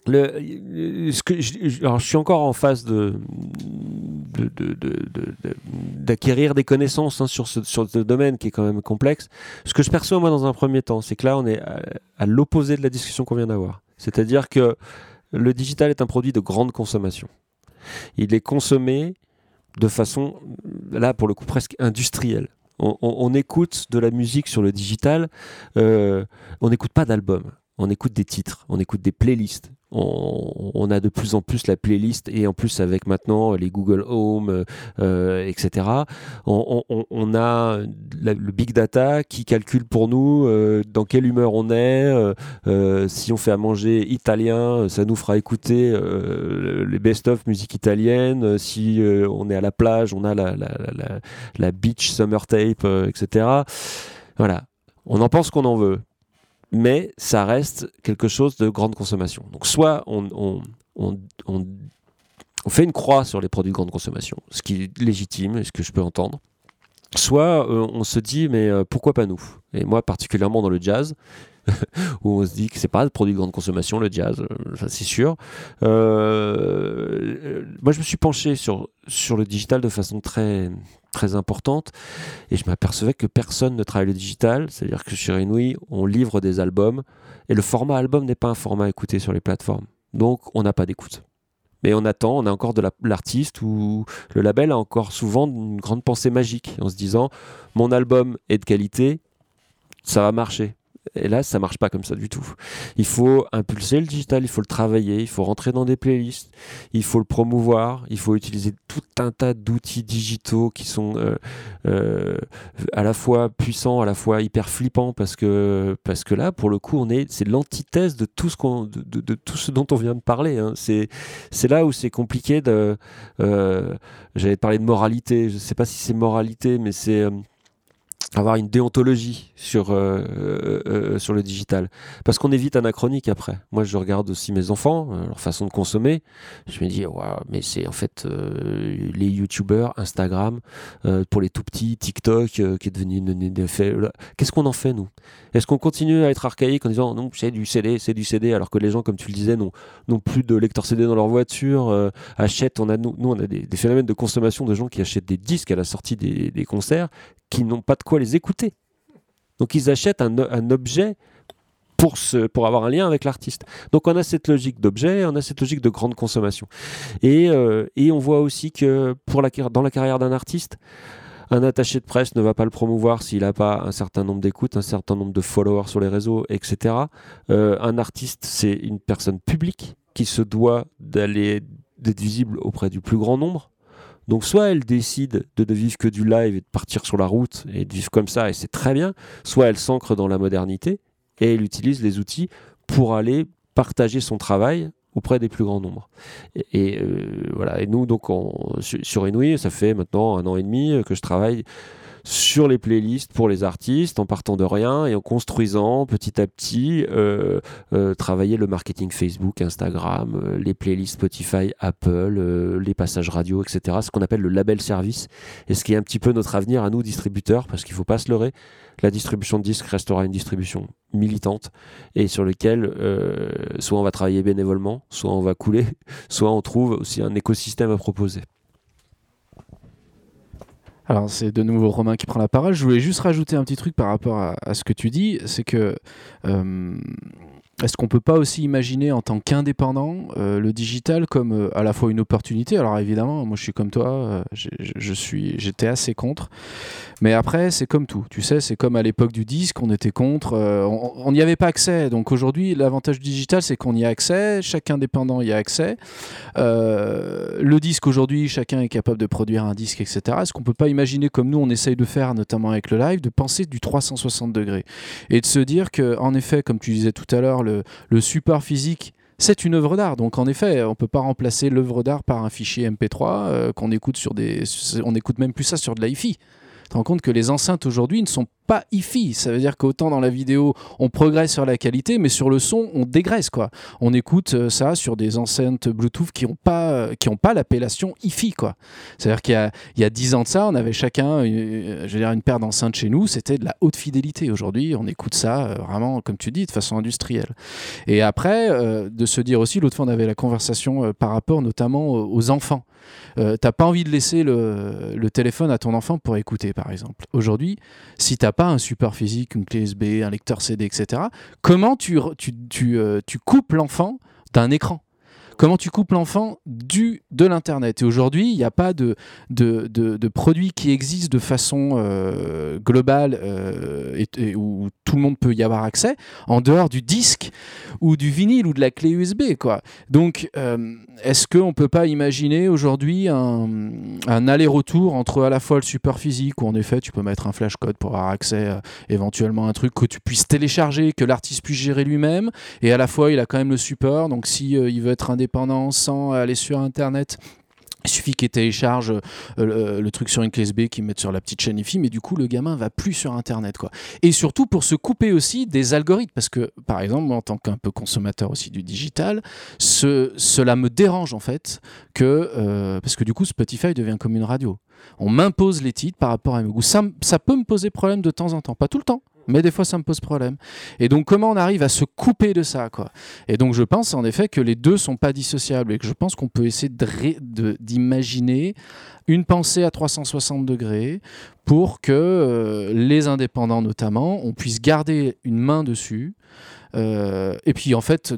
[SPEAKER 2] Je, alors je suis encore en phase d'acquérir des connaissances hein, sur, ce, sur ce domaine qui est quand même complexe. Ce que je perçois moi dans un premier temps, c'est que là on est à, l'opposé de la discussion qu'on vient d'avoir. C'est-à-dire que le digital est un produit de grande consommation. Il est consommé de façon, là pour le coup presque industrielle. On, écoute de la musique sur le digital, euh, on n'écoute pas d'albums on écoute des titres, on écoute des playlists. On, a de plus en plus la playlist et en plus avec maintenant les Google Home, euh, etc. On, a le big data qui calcule pour nous euh, dans quelle humeur on est. Euh, si on fait à manger italien, ça nous fera écouter les best-of musique italienne. Si on est à la plage, on a la, la beach summer tape, etc. Voilà. On en pense qu'on en veut mais ça reste quelque chose de grande consommation. Donc soit on, fait une croix sur les produits de grande consommation, ce qui est légitime et ce que je peux entendre. Soit euh, on se dit mais euh, pourquoi pas nous? Et moi particulièrement dans le jazz, (laughs) où on se dit que c'est pas un produit de grande consommation le jazz, euh, c'est sûr. moi je me suis penché sur le digital de façon très très importante et je m'apercevais que personne ne travaille le digital, c'est-à-dire que chez Renouille, on livre des albums et le format album n'est pas un format écouté sur les plateformes. Donc on n'a pas d'écoute. Mais on attend, on a encore de l'artiste ou le label a encore souvent une grande pensée magique en se disant mon album est de qualité, ça va marcher. Et là, ça marche pas comme ça du tout. Il faut impulser le digital, il faut le travailler, il faut rentrer dans des playlists, il faut le promouvoir, il faut utiliser tout un tas d'outils digitaux qui sont euh, euh, à la fois puissants, à la fois hyper flippants, parce que, parce que là, pour le coup, on est, c'est l'antithèse de tout ce qu'on, de, tout ce dont on vient de parler. Hein. C'est, c'est là où c'est compliqué de. Euh, j'avais parlé de moralité. Je sais pas si c'est moralité, mais c'est avoir une déontologie sur, euh, euh, euh, sur le digital. Parce qu'on évite anachronique après. Moi, je regarde aussi mes enfants, leur façon de consommer. Je me dis, mais c'est en fait les youtubeurs, Instagram, pour les tout petits, TikTok, qui est devenu une, Qu'est-ce qu'on en fait, nous? Est-ce qu'on continue à être archaïque en disant, non, c'est du CD, c'est du CD, alors que les gens, comme tu le disais, n'ont plus de lecteur CD dans leur voiture, achètent, on a, nous, nous on a des, phénomènes de consommation de gens qui achètent des disques à la sortie des, des concerts, qui n'ont pas de quoi les écouter. Donc ils achètent un, objet pour, pour avoir un lien avec l'artiste. Donc on a cette logique d'objet, on a cette logique de grande consommation. Et, euh, on voit aussi que pour la, dans la carrière d'un artiste, un attaché de presse ne va pas le promouvoir s'il n'a pas un certain nombre d'écoutes, un certain nombre de followers sur les réseaux, etc. Euh, un artiste, c'est une personne publique qui se doit d'aller d'être visible auprès du plus grand nombre. Donc soit elle décide de ne vivre que du live et de partir sur la route et de vivre comme ça et c'est très bien, soit elle s'ancre dans la modernité et elle utilise les outils pour aller partager son travail auprès des plus grands nombres. Et, euh, voilà. Et nous, donc, sur Inouï, ça fait maintenant un an et demi que je travaille sur les playlists pour les artistes en partant de rien et en construisant petit à petit euh, euh, travailler le marketing Facebook, Instagram, euh, les playlists Spotify, Apple, les passages radio, etc. Ce qu'on appelle le label service et ce qui est un petit peu notre avenir à nous distributeurs parce qu'il ne faut pas se leurrer. La distribution de disques restera une distribution militante et sur lequel soit on va travailler bénévolement, soit on va couler, (laughs) soit on trouve aussi un écosystème à proposer.
[SPEAKER 4] Alors c'est de nouveau Romain qui prend la parole. Je voulais juste rajouter un petit truc par rapport à, ce que tu dis, c'est que euh, est-ce qu'on peut pas aussi imaginer en tant qu'indépendant le digital comme à la fois une opportunité? Alors évidemment, moi je suis comme toi, suis, j'étais assez contre. Mais après, c'est comme tout. Tu sais, c'est comme à l'époque du disque, on était contre, on n'y avait pas accès. Donc aujourd'hui, l'avantage du digital, c'est qu'on y a accès, chaque indépendant y a accès. le disque aujourd'hui, chacun est capable de produire un disque, etc. Est-ce qu'on peut pas imaginer comme nous, on essaye de faire, notamment avec le live, de penser du 360 degrés? Et de se dire que, en effet, comme tu disais tout à l'heure, le, support physique c'est une œuvre d'art. Donc en effet, on peut pas remplacer l'œuvre d'art par un fichier MP3 euh, qu'on écoute sur des, on écoute même plus ça sur de l'hi-fi. Te rends compte que les enceintes aujourd'hui ne sont pas hi Ça veut dire qu'autant dans la vidéo, on progresse sur la qualité, mais sur le son, on dégraisse. Quoi. On écoute euh, ça sur des enceintes Bluetooth qui n'ont pas, euh, pas l'appellation hi quoi. C'est-à-dire qu'il y a, 10 ans de ça, on avait chacun une, euh, dire, une paire d'enceintes chez nous, c'était de la haute fidélité. Aujourd'hui, on écoute ça vraiment, comme tu dis, de façon industrielle. Et après, de se dire aussi, l'autre fois, on avait la conversation par rapport notamment aux enfants. T'as pas envie de laisser le, téléphone à ton enfant pour écouter, par exemple. Aujourd'hui, si t'as un support physique, une clé USB, un lecteur CD, etc., comment tu, euh, tu coupes l'enfant d'un écran? Comment tu coupes l'enfant du de l'internet. Et aujourd'hui, il n'y a pas de, de, de, produit qui existe de façon euh, globale euh, et, où tout le monde peut y avoir accès en dehors du disque ou du vinyle ou de la clé USB. Quoi. Donc, euh, est-ce qu'on ne peut pas imaginer aujourd'hui un, un aller-retour entre à la fois le support physique où en effet tu peux mettre un flash code pour avoir accès éventuellement à un truc que tu puisses télécharger, que l'artiste puisse gérer lui-même, et à la fois il a quand même le support. Donc si il veut être indépendant pendant sans aller sur Internet. Il suffit qu'il télécharge euh, le, truc sur une clé USB, qu'il mette sur la petite chaîne IFI, mais du coup, le gamin va plus sur Internet. Quoi. Et surtout pour se couper aussi des algorithmes, parce que, par exemple, moi, en tant qu'un peu consommateur aussi du digital, ce, cela me dérange en fait, que, euh, parce que du coup, Spotify devient comme une radio. On m'impose les titres par rapport à mes goûts. Ça peut me poser problème de temps en temps, pas tout le temps, mais des fois ça me pose problème. Et donc comment on arrive à se couper de ça quoi? Et donc je pense en effet que les deux sont pas dissociables et que je pense qu'on peut essayer d'imaginer une pensée à 360 degrés pour que euh, les indépendants notamment, on puisse garder une main dessus. Euh, et puis en fait,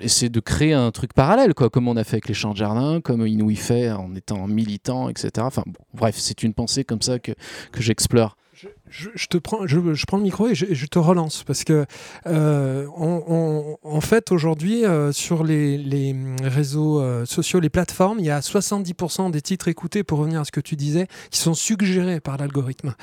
[SPEAKER 4] essayer de créer un truc parallèle, quoi, comme on a fait avec les champs de jardin, comme Inouï fait en étant militant, etc. Enfin bref, c'est une pensée comme ça que, que j'explore.
[SPEAKER 3] Je, te prends, je, prends le micro et je, te relance parce que euh, en fait aujourd'hui euh, sur les, réseaux euh, sociaux, les plateformes, il y a 70% des titres écoutés pour revenir à ce que tu disais qui sont suggérés par l'algorithme.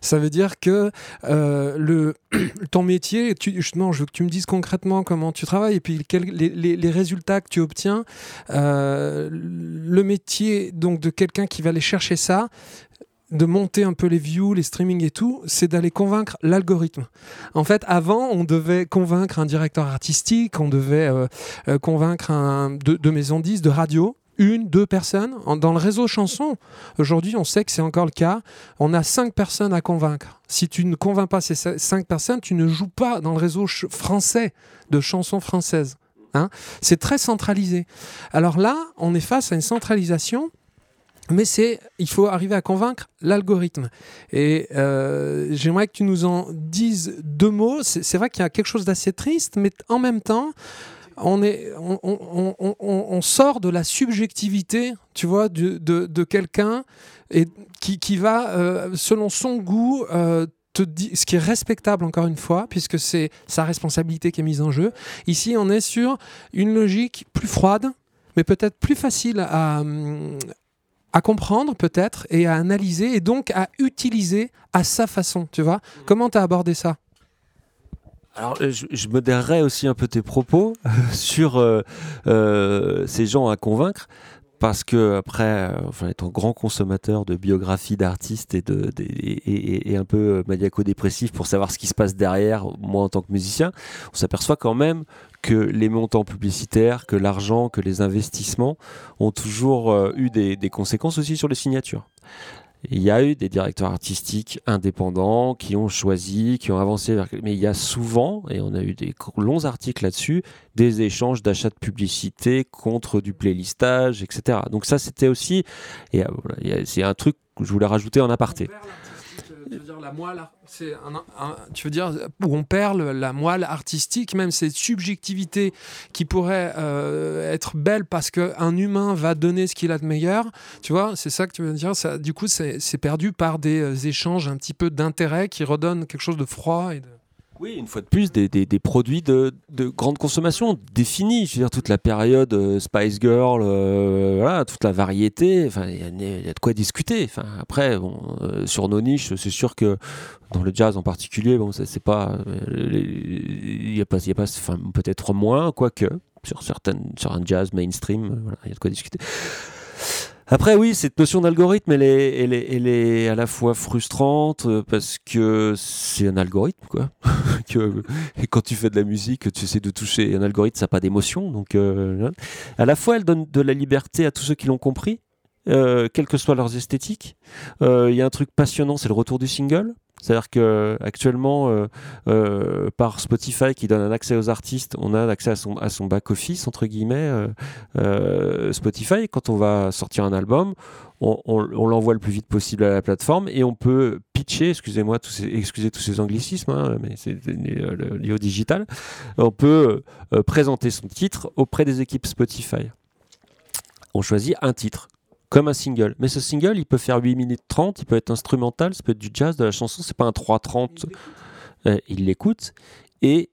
[SPEAKER 3] Ça veut dire que (clears throat) ton métier, justement, je veux que tu me dises concrètement comment tu travailles et puis les, les, résultats que tu obtiens. le métier donc de quelqu'un qui va aller chercher ça de monter un peu les views, les streamings et tout, c'est d'aller convaincre l'algorithme. En fait, avant, on devait convaincre un directeur artistique, on devait euh, euh, convaincre un, de, de maisons 10, de radio, une, deux personnes. Dans le réseau chanson, aujourd'hui, on sait que c'est encore le cas. On a cinq personnes à convaincre. Si tu ne convaincs pas ces cinq personnes, tu ne joues pas dans le réseau français de chansons françaises. Hein c'est très centralisé. Alors là, on est face à une centralisation mais c'est, il faut arriver à convaincre l'algorithme. Et euh, j'aimerais que tu nous en dises deux mots. C'est vrai qu'il y a quelque chose d'assez triste, mais en même temps, on, sort de la subjectivité, tu vois, de, quelqu'un et qui, va, euh, selon son goût, euh, te dit, ce qui est respectable encore une fois, puisque c'est sa responsabilité qui est mise en jeu. Ici, on est sur une logique plus froide, mais peut-être plus facile à, à comprendre peut-être et à analyser et donc à utiliser à sa façon, tu vois. Comment tu as abordé ça?
[SPEAKER 2] Alors, euh, je, je, modérerais aussi un peu tes propos sur euh, euh, ces gens à convaincre, parce que après, enfin, étant grand consommateur de biographies d'artistes et, de, un peu maniaco-dépressif pour savoir ce qui se passe derrière, moi en tant que musicien, on s'aperçoit quand même que les montants publicitaires, que l'argent, que les investissements ont toujours euh, eu des, conséquences aussi sur les signatures. Il y a eu des directeurs artistiques indépendants qui ont choisi, qui ont avancé vers... Mais il y a souvent, et on a eu des longs articles là-dessus, des échanges d'achats de publicité contre du playlistage, etc. Donc ça, c'était aussi... Et euh, c'est un truc que je voulais rajouter en aparté.
[SPEAKER 3] Tu veux dire la moelle, c'est tu veux dire où on perd la moelle artistique, même cette subjectivité qui pourrait euh, être belle parce qu'un humain va donner ce qu'il a de meilleur. Tu vois, c'est ça que tu veux dire. Du coup, c'est perdu par des euh, échanges un petit peu d'intérêt qui redonnent quelque chose de froid et de
[SPEAKER 2] oui, une fois de plus, des, produits de, grande consommation définis. Je veux dire, toute la période euh, Spice Girl, euh, voilà, toute la variété, il y, a de quoi discuter. Après, bon, euh, sur nos niches, c'est sûr que dans le jazz en particulier, bon, c'est pas, il y a pas, pas, peut-être moins, quoique sur certaines, sur un jazz mainstream, il y a de quoi discuter. Après, oui, cette notion d'algorithme, elle est, elle, est, à la fois frustrante euh, parce que c'est un algorithme, quoi. (laughs) et quand tu fais de la musique, tu essaies de toucher un algorithme, ça n'a pas d'émotion. Donc, euh, à la fois, elle donne de la liberté à tous ceux qui l'ont compris, euh, quelles que soient leurs esthétiques. Il y a un truc passionnant, c'est le retour du single. C'est-à-dire que actuellement, euh, euh, par Spotify qui donne un accès aux artistes, on a accès à son, à son back-office, entre guillemets, euh, Spotify. Quand on va sortir un album, on, l'envoie le plus vite possible à la plateforme et on peut pitcher, excusez-moi, tous ces, excusez tous ces anglicismes, hein, mais c'est lié au digital, on peut présenter son titre auprès des équipes Spotify. On choisit un titre comme un single. Mais ce single, il peut faire 8 minutes 30, il peut être instrumental, ça peut être du jazz, de la chanson, c'est pas un 3.30. Euh, il l'écoute. et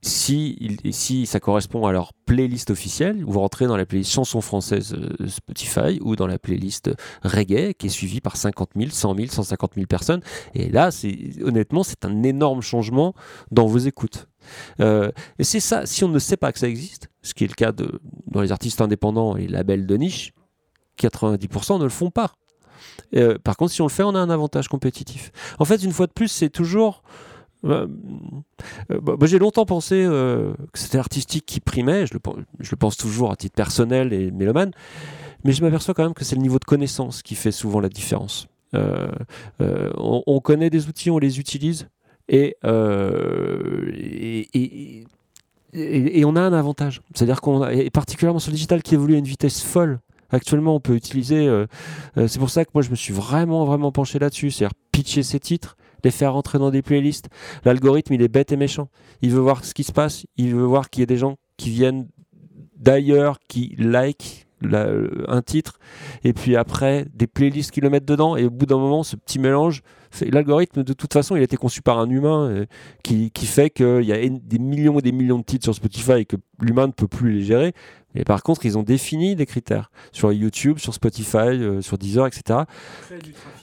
[SPEAKER 2] si, si ça correspond à leur playlist officielle, vous rentrez dans la playlist chanson française euh, Spotify ou dans la playlist reggae qui est suivie par 50 000, 100 000, 150 000 personnes. Et là, honnêtement, c'est un énorme changement dans vos écoutes. Euh, et c'est ça, si on ne sait pas que ça existe, ce qui est le cas de, dans les artistes indépendants et labels de niche, 90% ne le font pas. Euh, par contre, si on le fait, on a un avantage compétitif. En fait, une fois de plus, c'est toujours. Euh, euh, bah, j'ai longtemps pensé que c'était l'artistique qui primait, je le, pense toujours à titre personnel et mélomane, mais je m'aperçois quand même que c'est le niveau de connaissance qui fait souvent la différence. On, connaît des outils, on les utilise, et, et, et, on a un avantage. C'est-à-dire qu'on a, particulièrement sur le digital qui évolue à une vitesse folle, Actuellement, on peut utiliser. Euh, euh, c'est pour ça que moi, je me suis vraiment, vraiment penché là-dessus. C'est-à-dire pitcher ces titres, les faire rentrer dans des playlists. L'algorithme, il est bête et méchant. Il veut voir ce qui se passe. Il veut voir qu'il y a des gens qui viennent d'ailleurs, qui like un titre, et puis après des playlists qui le mettent dedans, et au bout d'un moment, ce petit mélange, l'algorithme de toute façon, il a été conçu par un humain euh, qui, qui, fait qu'il y a des millions et des millions de titres sur Spotify et que l'humain ne peut plus les gérer. Et par contre, ils ont défini des critères sur YouTube, sur Spotify, euh, sur Deezer, etc.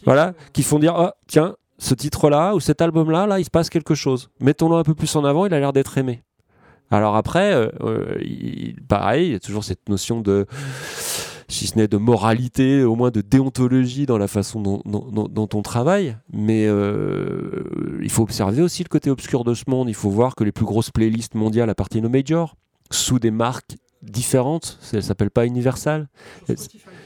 [SPEAKER 2] Voilà, qui font dire, oh, tiens, ce titre-là ou cet album-là, là, il se passe quelque chose. Mettons-le un peu plus en avant, il a l'air d'être aimé. Alors après, euh, euh, pareil, il y a toujours cette notion de, si ce n'est de moralité, au moins de déontologie dans la façon dont, on travaille. Mais il faut observer aussi le côté obscur de ce monde. Il faut voir que les plus grosses playlists mondiales appartiennent aux majors, sous des marques différentes. Elle s'appelle pas Universal.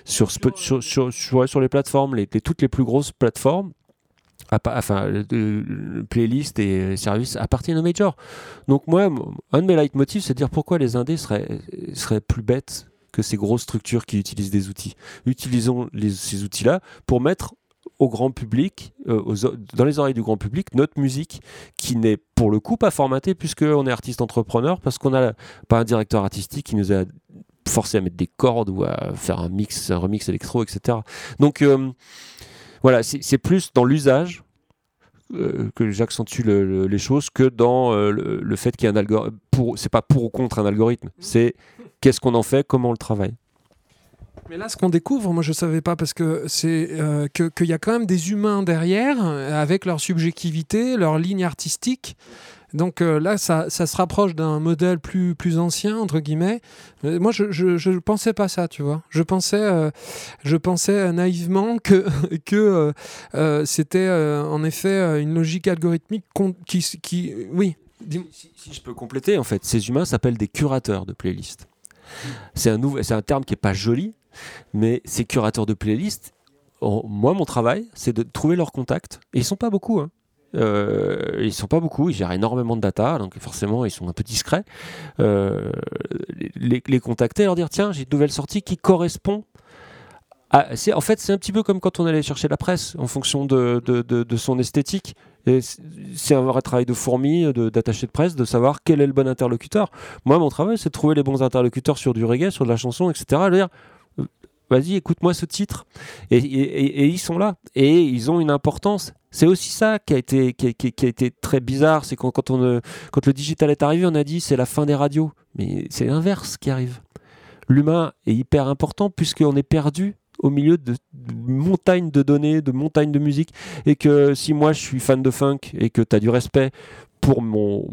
[SPEAKER 2] Sur, sur, sur, sur, les plateformes, les, toutes les plus grosses plateformes, enfin, playlists et services appartiennent aux majors. Donc moi, un de mes leitmotifs, c'est de dire pourquoi les indés seraient, seraient plus bêtes que ces grosses structures qui utilisent des outils. Utilisons ces outils-là pour mettre au grand public, euh, dans les oreilles du grand public, notre musique qui n'est pour le coup pas formatée puisqu'on est artiste entrepreneur, parce qu'on n'a pas un directeur artistique qui nous a forcé à mettre des cordes ou à faire un mix, un remix électro, etc. Donc euh, voilà, c'est plus dans l'usage euh, que j'accentue les choses que dans le, fait qu'il y a un algorithme. C'est pas pour ou contre un algorithme, c'est qu'est-ce qu'on en fait, comment on le travaille.
[SPEAKER 3] Mais là, ce qu'on découvre, moi je ne savais pas parce que c'est euh, qu'il y a quand même des humains derrière avec leur subjectivité, leur ligne artistique. Donc euh, là, ça, se rapproche d'un modèle plus, plus ancien, entre guillemets. Euh, moi, je ne pensais pas ça, tu vois. Je pensais, je pensais naïvement que, (laughs) que c'était en effet une logique algorithmique qui... oui.
[SPEAKER 2] Si, je peux compléter, en fait, ces humains s'appellent des curateurs de playlists. C'est un, un terme qui n'est pas joli, mais ces curateurs de playlists, moi, mon travail, c'est de trouver leurs contacts. Et ils sont pas beaucoup. Hein. Euh, ils sont pas beaucoup, ils gèrent énormément de data, donc forcément ils sont un peu discrets. Euh, les, contacter, leur dire tiens, j'ai une nouvelle sortie qui correspond en fait, c'est un petit peu comme quand on allait chercher la presse en fonction de, son esthétique. C'est un vrai travail de fourmi, d'attaché de, presse, de savoir quel est le bon interlocuteur. Moi, mon travail, c'est de trouver les bons interlocuteurs sur du reggae, sur de la chanson, etc. dire, euh, vas-y, écoute-moi ce titre. Et, ils sont là. Et ils ont une importance. C'est aussi ça qui a été, très bizarre. C'est quand, on, quand le digital est arrivé, on a dit c'est la fin des radios. Mais c'est l'inverse qui arrive. L'humain est hyper important puisqu'on est perdu au milieu de, montagnes de données, de montagnes de musique, et que si moi je suis fan de funk et que tu as du respect pour mon,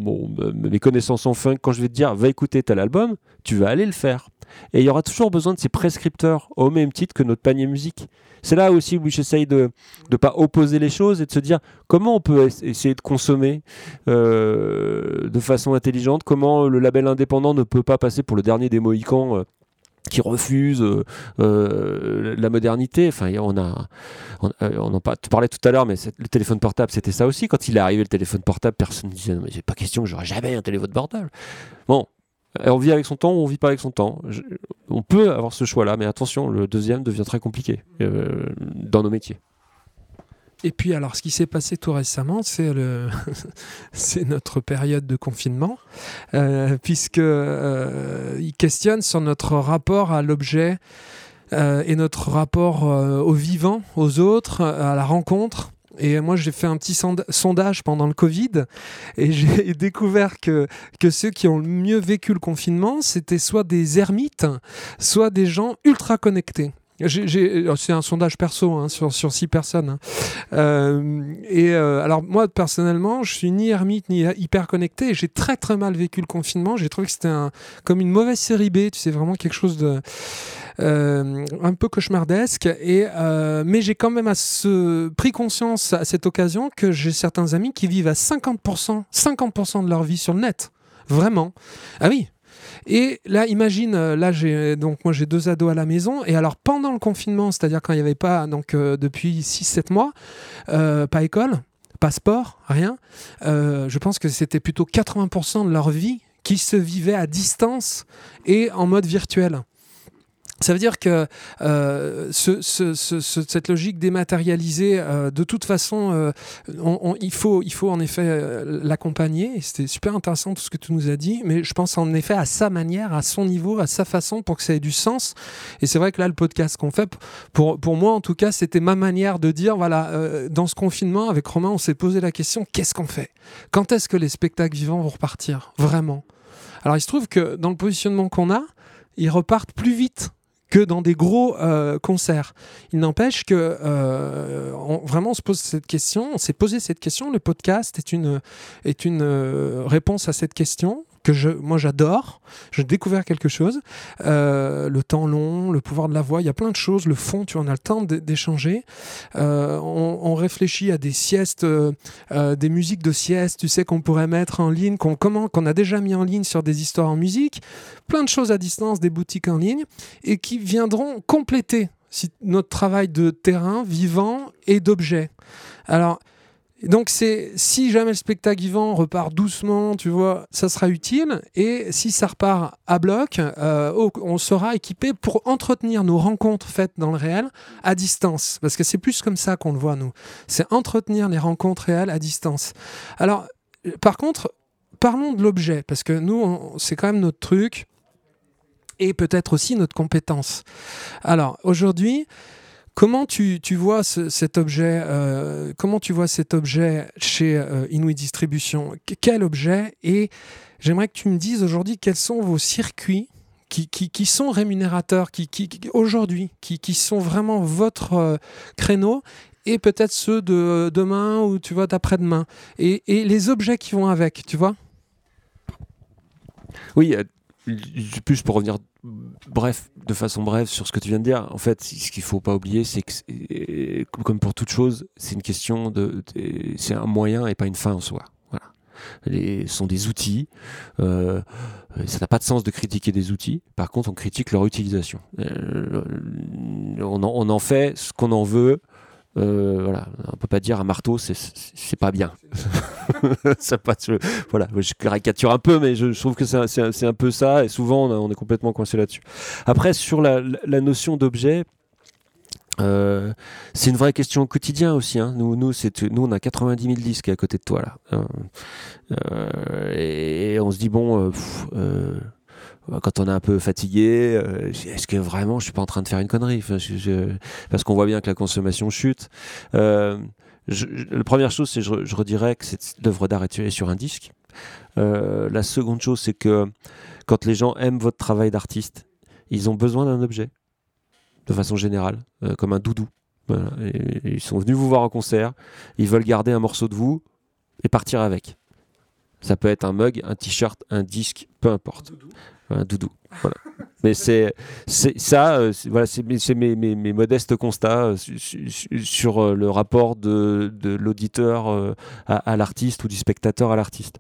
[SPEAKER 2] mes connaissances en funk, quand je vais te dire va écouter tel album, tu vas aller le faire. Et il y aura toujours besoin de ces prescripteurs au même titre que notre panier musique. C'est là aussi où j'essaye de ne pas opposer les choses et de se dire comment on peut essayer de consommer euh, de façon intelligente, comment le label indépendant ne peut pas passer pour le dernier des Mohicans. Euh, qui refuse euh, euh, la modernité. Enfin, on a, on, euh, en tu parlais tout à l'heure, mais le téléphone portable, c'était ça aussi. Quand il est arrivé le téléphone portable, personne ne disait, mais c'est pas question que j'aurai jamais un téléphone portable. Bon, on vit avec son temps ou on vit pas avec son temps. on peut avoir ce choix-là, mais attention, le deuxième devient très compliqué dans nos métiers.
[SPEAKER 3] Et puis, alors, ce qui s'est passé tout récemment, c'est le, (laughs) c'est notre période de confinement, euh, puisque euh, il questionne sur notre rapport à l'objet euh, et notre rapport au vivant, aux autres, à la rencontre. Et moi, j'ai fait un petit sondage pendant le Covid et (laughs) j'ai découvert que, que ceux qui ont le mieux vécu le confinement, c'était soit des ermites, soit des gens ultra connectés. Euh, c'est un sondage perso hein, sur, six personnes. Hein. Euh, et euh, alors moi personnellement, je suis ni ermite ni hyper connecté. J'ai très très mal vécu le confinement. J'ai trouvé que c'était comme une mauvaise série B. Tu sais vraiment quelque chose de un peu cauchemardesque. Et mais j'ai quand même pris conscience à cette occasion que j'ai certains amis qui vivent à 50%, 50% de leur vie sur le net. Vraiment. Ah oui, et là, imagine, euh, là, j'ai donc moi j'ai deux ados à la maison. Et alors pendant le confinement, c'est-à-dire quand il n'y avait pas, donc euh, depuis 6-7 mois, euh, pas école, pas sport, rien. je pense que c'était plutôt 80% de leur vie qui se vivait à distance et en mode virtuel. Ça veut dire que euh, cette logique dématérialisée, euh, de toute façon, euh, il, faut, il faut en effet l'accompagner. C'était super intéressant tout ce que tu nous as dit, mais je pense en effet à sa manière, à son niveau, à sa façon pour que ça ait du sens. Et c'est vrai que là, le podcast qu'on fait, pour, pour moi en tout cas, c'était ma manière de dire, voilà, dans ce confinement, avec Romain, on s'est posé la question, qu'est-ce qu'on fait? Quand est-ce que les spectacles vivants vont repartir? Vraiment? Alors il se trouve que dans le positionnement qu'on a, ils repartent plus vite que dans des gros euh, concerts. Il n'empêche que euh, vraiment on se pose cette question, on s'est posé cette question. Le podcast est une, est une euh, réponse à cette question que je, moi j'adore. J'ai découvert quelque chose. Euh, le temps long, le pouvoir de la voix, il y a plein de choses. Le fond, tu en as le temps d'échanger. Euh, on, réfléchit à des siestes, euh, des musiques de sieste, tu sais, qu'on pourrait mettre en ligne, qu'on qu'on a déjà mis en ligne sur des histoires en musique. Plein de choses à distance, des boutiques en ligne, et qui viendront compléter notre travail de terrain vivant et d'objet. Alors, donc c'est si jamais le spectacle vivant repart doucement, tu vois, ça sera utile. Et si ça repart à bloc, euh, on sera équipé pour entretenir nos rencontres faites dans le réel à distance. Parce que c'est plus comme ça qu'on le voit, nous. C'est entretenir les rencontres réelles à distance. Alors, par contre, parlons de l'objet, parce que nous, c'est quand même notre truc et peut-être aussi notre compétence. Alors, aujourd'hui, Comment tu, vois cet objet euh, Comment tu vois cet objet chez euh, Inuit Distribution? Quel objet? Et j'aimerais que tu me dises aujourd'hui quels sont vos circuits qui, qui, sont rémunérateurs, qui, qui aujourd'hui, qui, sont vraiment votre euh, créneau et peut-être ceux de demain ou tu vois d'après-demain. Et, et les objets qui vont avec, tu vois?
[SPEAKER 2] Oui, plus pour revenir bref, de façon brève sur ce que tu viens de dire, en fait, ce qu'il faut pas oublier, c'est que, comme pour toute chose, c'est une question de, c'est un moyen et pas une fin en soi. Voilà. Les, sont des outils. Euh, ça n'a pas de sens de critiquer des outils. Par contre, on critique leur utilisation. Euh, on, on, en, fait ce qu'on en veut euh, voilà, on peut pas dire un marteau, c'est pas bien. (laughs) ça pas, voilà, je caricature un peu, mais je, trouve que c'est un, peu ça, et souvent on, est complètement coincé là-dessus. Après, sur la, notion d'objet, Euh, c'est une vraie question au quotidien aussi. Hein. Nous, nous, nous, on a 90 000 disques à côté de toi là. Hein. Euh, et, on se dit bon, euh, quand on est un peu fatigué, est-ce que vraiment je suis pas en train de faire une connerie? Parce qu'on voit bien que la consommation chute. la première chose, c'est je, je redirais que l'œuvre d'art est sur un disque. la seconde chose, c'est que quand les gens aiment votre travail d'artiste, ils ont besoin d'un objet de façon générale, euh, comme un doudou. ils sont venus vous voir en concert, ils veulent garder un morceau de vous et partir avec. Ça peut être un mug, un t-shirt, un disque, peu importe. Un doudou. Mais c'est ça, euh, voilà, c'est mes, mes, modestes constats euh, sur le rapport de, de l'auditeur à, à l'artiste ou du spectateur à l'artiste.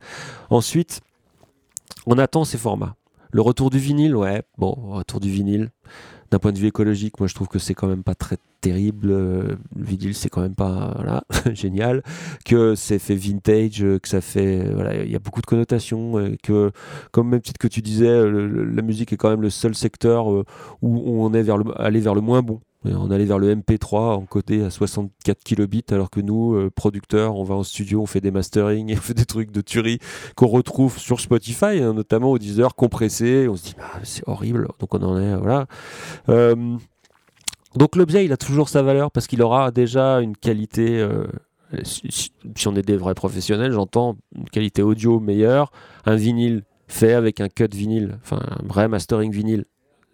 [SPEAKER 2] Ensuite, on attend ces formats. Le retour du vinyle, ouais, bon, retour du vinyle d'un point de vue écologique, moi je trouve que c'est quand même pas très terrible. Euh, le c'est quand même pas (laughs) génial. Que c'est fait vintage, euh, que ça fait. Voilà, il y a beaucoup de connotations. Euh, que, comme même titre que tu disais, la musique est quand même le seul secteur où on est vers le, allé vers le moins bon. On allait vers le MP3 en côté à 64 kilobits, alors que nous, euh, producteurs, on va en studio, on fait des mastering (laughs) on fait des trucs de tuerie qu'on retrouve sur Spotify, hein, notamment au 10 heures compressé. On se dit, bah, c'est horrible. Donc on en est, voilà. Euh, donc l'objet, il a toujours sa valeur parce qu'il aura déjà une qualité. Euh, si, on est des vrais professionnels, j'entends une qualité audio meilleure, un vinyle fait avec un cut vinyle, enfin un vrai mastering vinyle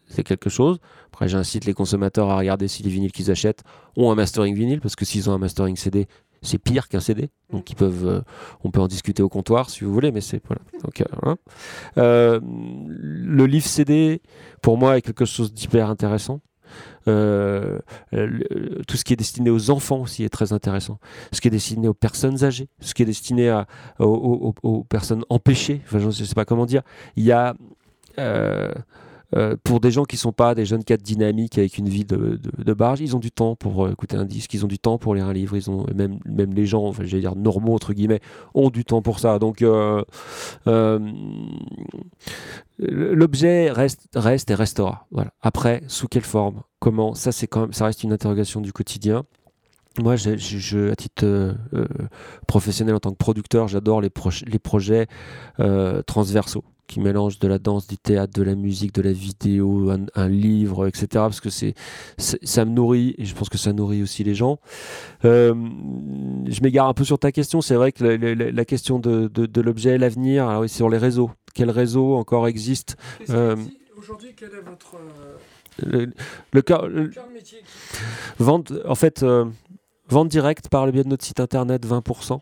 [SPEAKER 2] c'est quelque chose. Après, j'incite les consommateurs à regarder si les vinyles qu'ils achètent ont un mastering vinyle, parce que s'ils ont un mastering CD, c'est pire qu'un CD. Donc ils peuvent, euh, on peut en discuter au comptoir si vous voulez, mais c'est voilà. Donc, euh, hein. euh, le livre CD, pour moi, est quelque chose d'hyper intéressant. tout ce qui est destiné aux enfants aussi est très intéressant. Ce qui est destiné aux personnes âgées, ce qui est destiné aux, personnes empêchées, je ne sais pas comment dire. Il y a euh, pour des gens qui sont pas des jeunes cadres dynamiques avec une vie de, barge, ils ont du temps pour euh, écouter un disque, ils ont du temps pour lire un livre, ils ont même même les gens, enfin, j'allais dire normaux entre guillemets, ont du temps pour ça. Donc euh, l'objet reste reste et restera. Voilà. Après, sous quelle forme, comment, ça c'est quand même, ça reste une interrogation du quotidien. Moi, je, à titre professionnel en tant que producteur, j'adore les projets transversaux qui mélange de la danse, du théâtre, de la musique, de la vidéo, un, livre, etc. Parce que c'est, ça me nourrit et je pense que ça nourrit aussi les gens. Euh, je m'égare un peu sur ta question. C'est vrai que la, question de, de, l'objet, l'avenir, alors oui, sur les réseaux. Quel réseau encore existe
[SPEAKER 3] euh, Aujourd'hui, quel est votre
[SPEAKER 2] euh, le, le, métier Vente, en fait, vente directe par le biais de notre site internet, 20%.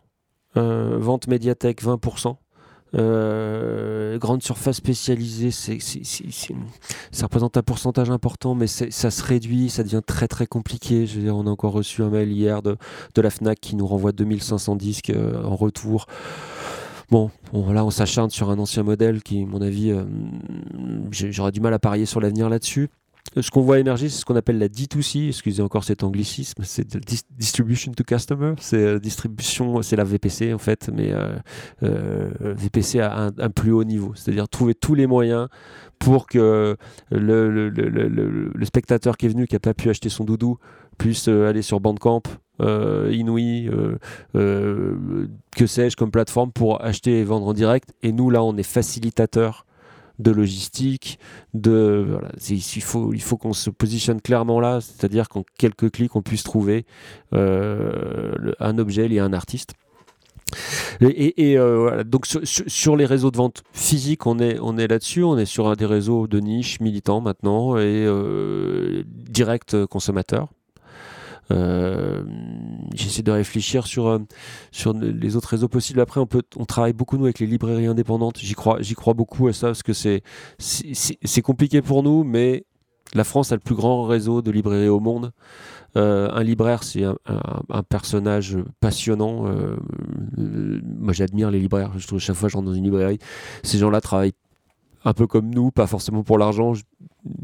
[SPEAKER 2] vente médiathèque, 20%. Euh, grande surface spécialisée, ça représente un pourcentage important, mais ça se réduit, ça devient très très compliqué. Je on a encore reçu un mail hier de, de la FNAC qui nous renvoie 2500 disques euh, en retour. Bon, là, on s'acharne sur un ancien modèle qui, à mon avis, euh, j'aurais du mal à parier sur l'avenir là-dessus ce qu'on voit émerger, c'est ce qu'on appelle la D2C, excusez encore cet anglicisme, c'est Distribution to Customer, c'est euh, distribution, c'est la VPC en fait, mais euh, euh, VPC à un, plus haut niveau, c'est-à-dire trouver tous les moyens pour que le, spectateur qui est venu, qui n'a pas pu acheter son doudou, puisse aller sur Bandcamp, euh, Inouï, que sais-je, comme plateforme pour acheter et vendre en direct. Et nous, là, on est facilitateur de logistique, de il faut il faut qu'on se positionne clairement là, c'est-à-dire qu'en quelques clics on puisse trouver euh, un objet lié à un artiste. Et, euh, donc sur, les réseaux de vente physiques, on est, là-dessus, on est sur des réseaux de niche militants maintenant et euh, direct consommateur. Euh, j'essaie de réfléchir sur, euh, sur les autres réseaux possibles. Après, on, peut, on travaille beaucoup, nous, avec les librairies indépendantes. J'y crois, crois beaucoup à ça, parce que c'est, compliqué pour nous, mais la France a le plus grand réseau de librairies au monde. Euh, un libraire, c'est un, personnage passionnant. moi, j'admire les libraires. Je trouve chaque fois que je rentre dans une librairie, ces gens-là travaillent un peu comme nous, pas forcément pour l'argent,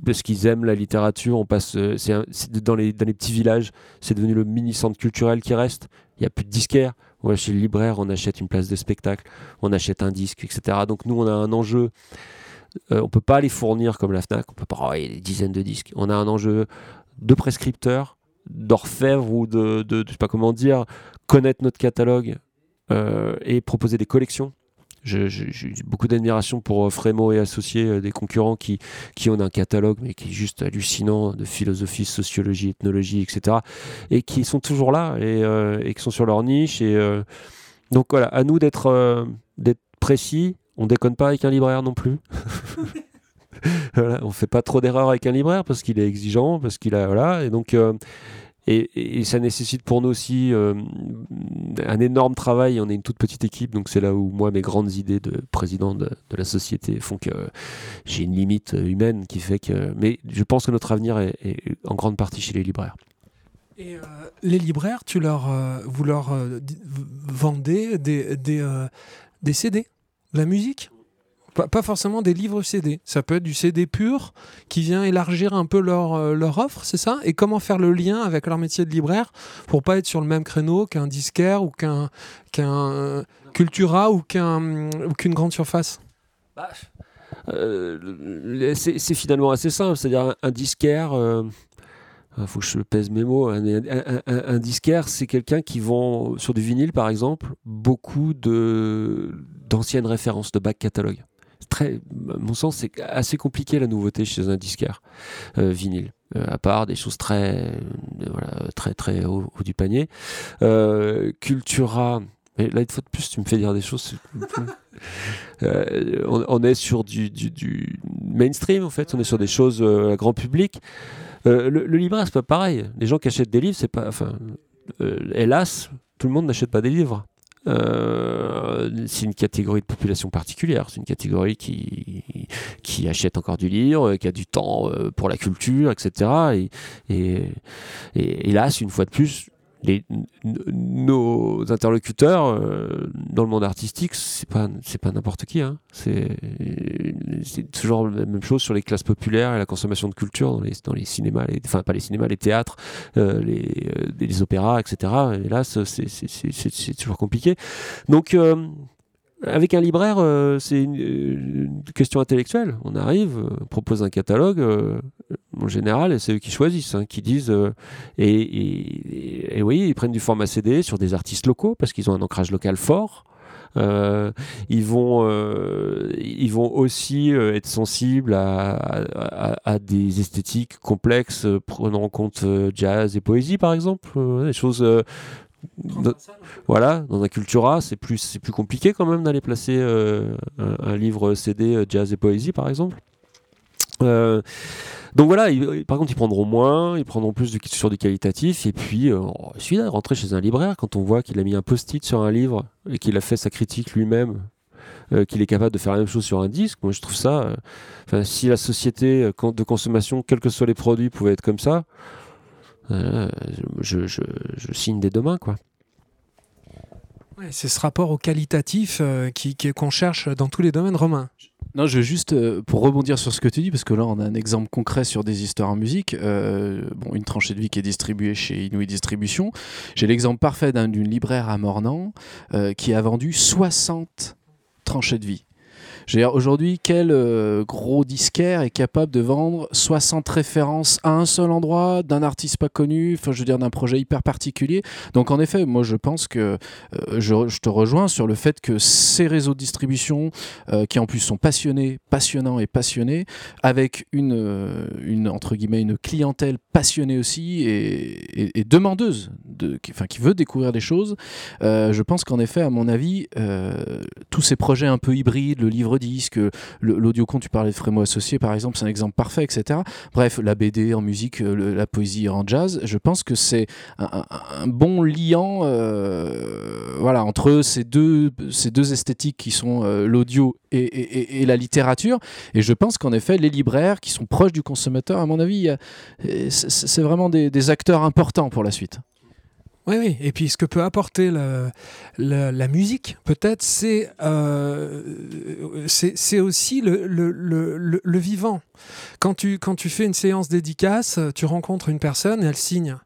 [SPEAKER 2] parce qu'ils aiment la littérature. On passe, euh, c'est dans les dans les petits villages, c'est devenu le mini centre culturel qui reste. Il y a plus de disquaires. On chez le libraire, on achète une place de spectacle, on achète un disque, etc. Donc nous, on a un enjeu. Euh, on peut pas les fournir comme la Fnac. On peut pas avoir des dizaines de disques. On a un enjeu de prescripteurs d'orfèvre ou de, de, sais pas comment dire, connaître notre catalogue et proposer des collections. J'ai beaucoup d'admiration pour Frémo et associés, des concurrents qui, qui ont un catalogue, mais qui est juste hallucinant de philosophie, sociologie, ethnologie, etc. Et qui sont toujours là et, et qui sont sur leur niche. Et, donc voilà, à nous d'être d'être précis. On déconne pas avec un libraire non plus. (laughs) voilà, on fait pas trop d'erreurs avec un libraire parce qu'il est exigeant, parce qu'il a voilà, et donc euh, et, ça nécessite pour nous aussi euh, un énorme travail. On est une toute petite équipe, donc c'est là où moi mes grandes idées de président de, la société font que j'ai une limite humaine qui fait que. Mais je pense que notre avenir est, en grande partie chez les libraires.
[SPEAKER 3] Et euh, les libraires, tu leur, vous leur vendez des, des, des CD, de la musique? Pas, forcément des livres CD. Ça peut être du CD pur qui vient élargir un peu leur, euh, offre, c'est ça? Et comment faire le lien avec leur métier de libraire pour pas être sur le même créneau qu'un disquaire ou qu'un qu'un Cultura ou qu'un qu'une grande surface? Bah,
[SPEAKER 2] euh, C'est finalement assez simple. C'est-à-dire un, disquaire. Euh, il faut que je pèse mes mots. Un, disquaire, c'est quelqu'un qui vend sur du vinyle, par exemple, beaucoup d'anciennes références de back catalogue très, à mon sens, c'est assez compliqué la nouveauté chez un disquaire euh, vinyle. Euh, à part des choses très, euh, très, très haut, du panier. Cultura, mais là, une fois de plus, tu me fais dire des choses. (laughs) on, est sur du, du, mainstream, en fait. On est sur des choses à grand public. le, le libraire, c'est pas pareil. Les gens qui achètent des livres, c'est pas. Enfin, hélas, tout le monde n'achète pas des livres. Euh, c'est une catégorie de population particulière. C'est une catégorie qui, qui achète encore du livre, qui a du temps euh, pour la culture, etc. Et, et, et hélas, une fois de plus, les, nos interlocuteurs euh, dans le monde artistique, c'est pas c'est pas n'importe qui. Hein. C'est toujours la même chose sur les classes populaires et la consommation de culture dans les dans les cinémas, enfin pas les cinémas, les théâtres, euh, les, euh, les, opéras, etc. Et là, c'est toujours compliqué. Donc avec un libraire, euh, c'est une, question intellectuelle. On arrive, on euh, propose un catalogue, euh, en général, et c'est eux qui choisissent, hein, qui disent. Et, et, oui, ils prennent du format CD sur des artistes locaux parce qu'ils ont un ancrage local fort. ils, vont, ils vont aussi être sensibles à, à, des esthétiques complexes, prenant en compte jazz et poésie, par exemple, des choses voilà, dans un Cultura, c'est plus, c'est plus compliqué quand même d'aller placer euh, un, livre CD euh, jazz et poésie, par exemple. Euh, donc voilà, par contre, ils prendront moins, ils prendront plus sur du qualitatif, et puis il suffit de rentrer chez un libraire quand on voit qu'il a mis un post-it sur un livre et qu'il a fait sa critique lui-même, qu'il est capable de faire la même chose sur un disque. Moi, je trouve ça. si la société de consommation, quels que soient les produits, pouvait être comme ça, euh, je, je, signe dès demain, quoi.
[SPEAKER 3] c'est ce rapport au qualitatif euh, qui, qu'on cherche dans tous les domaines romains.
[SPEAKER 4] Non, je veux juste, euh, pour rebondir sur ce que tu dis, parce que là, on a un exemple concret sur des histoires en musique. bon, une tranchée de vie qui est distribuée chez Inouï Distribution. J'ai l'exemple parfait d'une libraire à Mornan qui a vendu 60 tranchées de vie. Aujourd'hui, quel euh, gros disquaire est capable de vendre 60 références à un seul endroit, d'un artiste pas connu, enfin je veux dire d'un projet hyper particulier? Donc en effet, moi je pense que euh, je, te rejoins sur le fait que ces réseaux de distribution, euh, qui en plus sont passionnés, passionnants et passionnés, avec une, entre guillemets une clientèle passionnée aussi et, demandeuse, de, qui, enfin qui veut découvrir des choses, je pense qu'en effet, à mon avis, tous ces projets un peu hybrides, le livre disque, l'audio-con, tu parlais de Frémo Associé par exemple, c'est un exemple parfait, etc. Bref, la BD en musique, euh, la poésie en jazz, je pense que c'est un, bon liant euh, voilà, entre ces deux, ces deux esthétiques qui sont euh, l'audio et, la littérature. Et je pense qu'en effet, les libraires qui sont proches du consommateur, à mon avis, c'est vraiment des acteurs importants pour la suite.
[SPEAKER 3] Oui, oui. Et puis ce que peut apporter la, musique, peut-être, c'est euh, c'est aussi le, vivant. Quand tu, quand tu fais une séance dédicace, tu rencontres une personne et elle signe.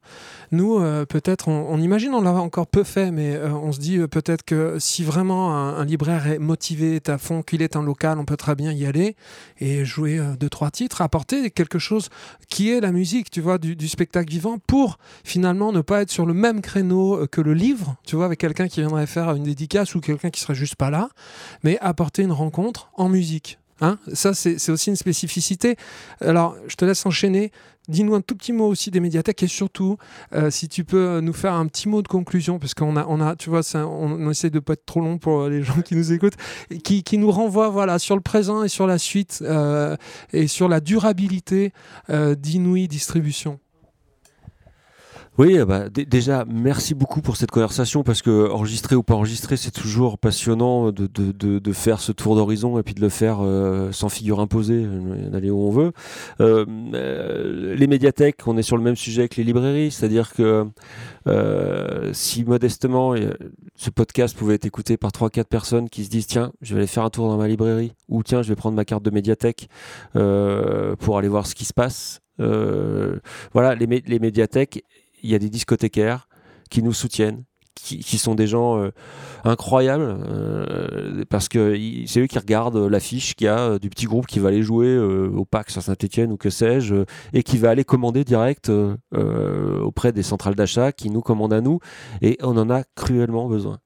[SPEAKER 3] Nous, peut-être, on, imagine, on l'a encore peu fait, mais on se dit peut-être que si vraiment un, libraire est motivé, est à fond, qu'il est un local, on peut très bien y aller et jouer deux, trois titres, apporter quelque chose qui est la musique, tu vois, du, spectacle vivant pour finalement ne pas être sur le même créneau que le livre, tu vois, avec quelqu'un qui viendrait faire une dédicace ou quelqu'un qui serait juste pas là, mais apporter une rencontre en musique. Hein ça, c'est aussi une spécificité. Alors, je te laisse enchaîner. Dis-nous un tout petit mot aussi des médiathèques et surtout, euh, si tu peux nous faire un petit mot de conclusion, parce qu'on a, on a, tu vois, on, essaie de pas être trop long pour les gens qui nous écoutent, qui, qui nous renvoie voilà, sur le présent et sur la suite euh, et sur la durabilité euh, d'Inouï Distribution.
[SPEAKER 2] Oui, euh, bah, déjà, merci beaucoup pour cette conversation parce que enregistrer ou pas enregistrer, c'est toujours passionnant de, de, de, de, faire ce tour d'horizon et puis de le faire euh, sans figure imposée, euh, d'aller où on veut. Euh, les médiathèques, on est sur le même sujet que les librairies, c'est-à-dire que si modestement ce podcast pouvait être écouté par 3-4 personnes qui se disent tiens, je vais aller faire un tour dans ma librairie ou tiens, je vais prendre ma carte de médiathèque pour aller voir ce qui se passe. voilà, les, les médiathèques il y a des discothécaires qui nous soutiennent, qui, sont des gens euh, incroyables euh, parce que c'est eux qui regardent l'affiche qu'il y a euh, du petit groupe qui va aller jouer au PAX à Saint-Etienne ou que sais-je et qui va aller commander direct auprès des centrales d'achat qui nous commandent à nous et on en a cruellement besoin.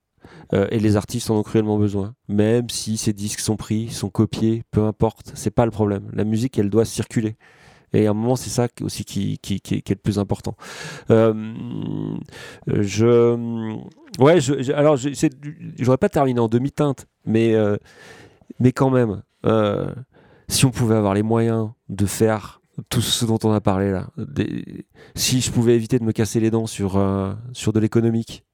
[SPEAKER 2] et les artistes en ont cruellement besoin, même si ces disques sont pris, sont copiés, peu importe, c'est pas le problème. La musique, elle doit circuler. Et à un moment, c'est ça aussi qui, est, le plus important. Euh, je, ouais, je, alors, j'aurais pas terminé en demi-teinte, mais, euh, mais quand même, euh, si on pouvait avoir les moyens de faire tout ce dont on a parlé là, si je pouvais éviter de me casser les dents sur, sur de l'économique,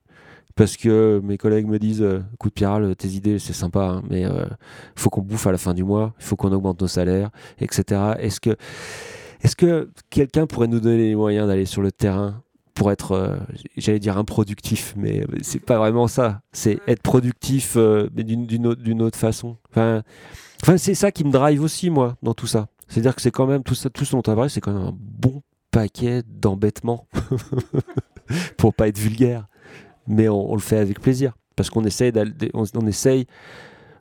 [SPEAKER 2] parce que mes collègues me disent coup de piral, tes idées c'est sympa, hein, mais il faut qu'on bouffe à la fin du mois, il faut qu'on augmente nos salaires, etc. Est-ce que est-ce que quelqu'un pourrait nous donner les moyens d'aller sur le terrain pour être, euh, j'allais dire improductif, mais c'est pas vraiment ça. C'est être productif euh, d'une autre, autre, façon. Enfin, enfin c'est ça qui me drive aussi, moi, dans tout ça. C'est-à-dire que c'est quand même, tout, ça, tout ce dont on c'est quand même un bon paquet d'embêtements. (laughs) pour pas être vulgaire. Mais on, le fait avec plaisir. Parce qu'on essaye, on, on essaye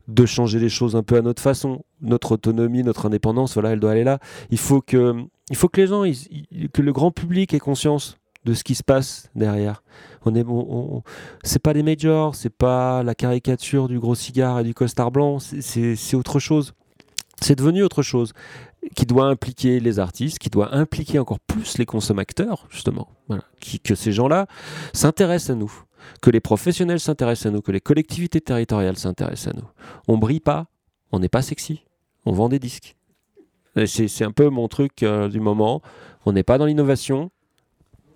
[SPEAKER 2] de changer les choses un peu à notre façon. Notre autonomie, notre indépendance, voilà, elle doit aller là. Il faut que, il faut que les gens, que le grand public ait conscience de ce qui se passe derrière. On est, c'est pas les majors, c'est pas la caricature du gros cigare et du costard blanc, c'est autre chose. C'est devenu autre chose qui doit impliquer les artistes, qui doit impliquer encore plus les consommateurs, justement. Qui, que ces gens-là s'intéressent à nous que les professionnels s'intéressent à nous, que les collectivités territoriales s'intéressent à nous. On brille pas, on n'est pas sexy, on vend des disques. C'est un peu mon truc euh, du moment. On n'est pas dans l'innovation,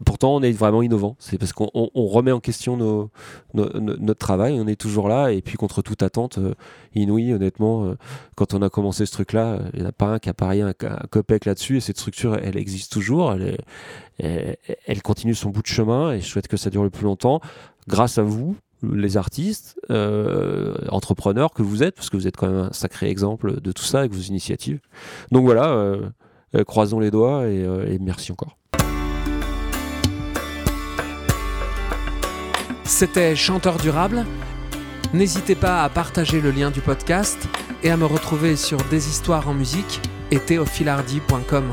[SPEAKER 2] pourtant on est vraiment innovant. C'est parce qu'on remet en question notre travail, on est toujours là, et puis contre toute attente euh, inouïe, honnêtement, euh, quand on a commencé ce truc-là, euh, il n'y en a pas un qui a parié un, un copec là-dessus, et cette structure, elle existe toujours, elle, continue son bout de chemin, et je souhaite que ça dure le plus longtemps, grâce à vous, les artistes, entrepreneurs que vous êtes, parce que vous êtes quand même un sacré exemple de tout ça avec vos initiatives. Donc voilà, croisons les doigts et merci encore.
[SPEAKER 1] C'était Chanteur Durable. N'hésitez pas à partager le lien du podcast et à me retrouver sur Des Histoires en musique et théophilardi.com.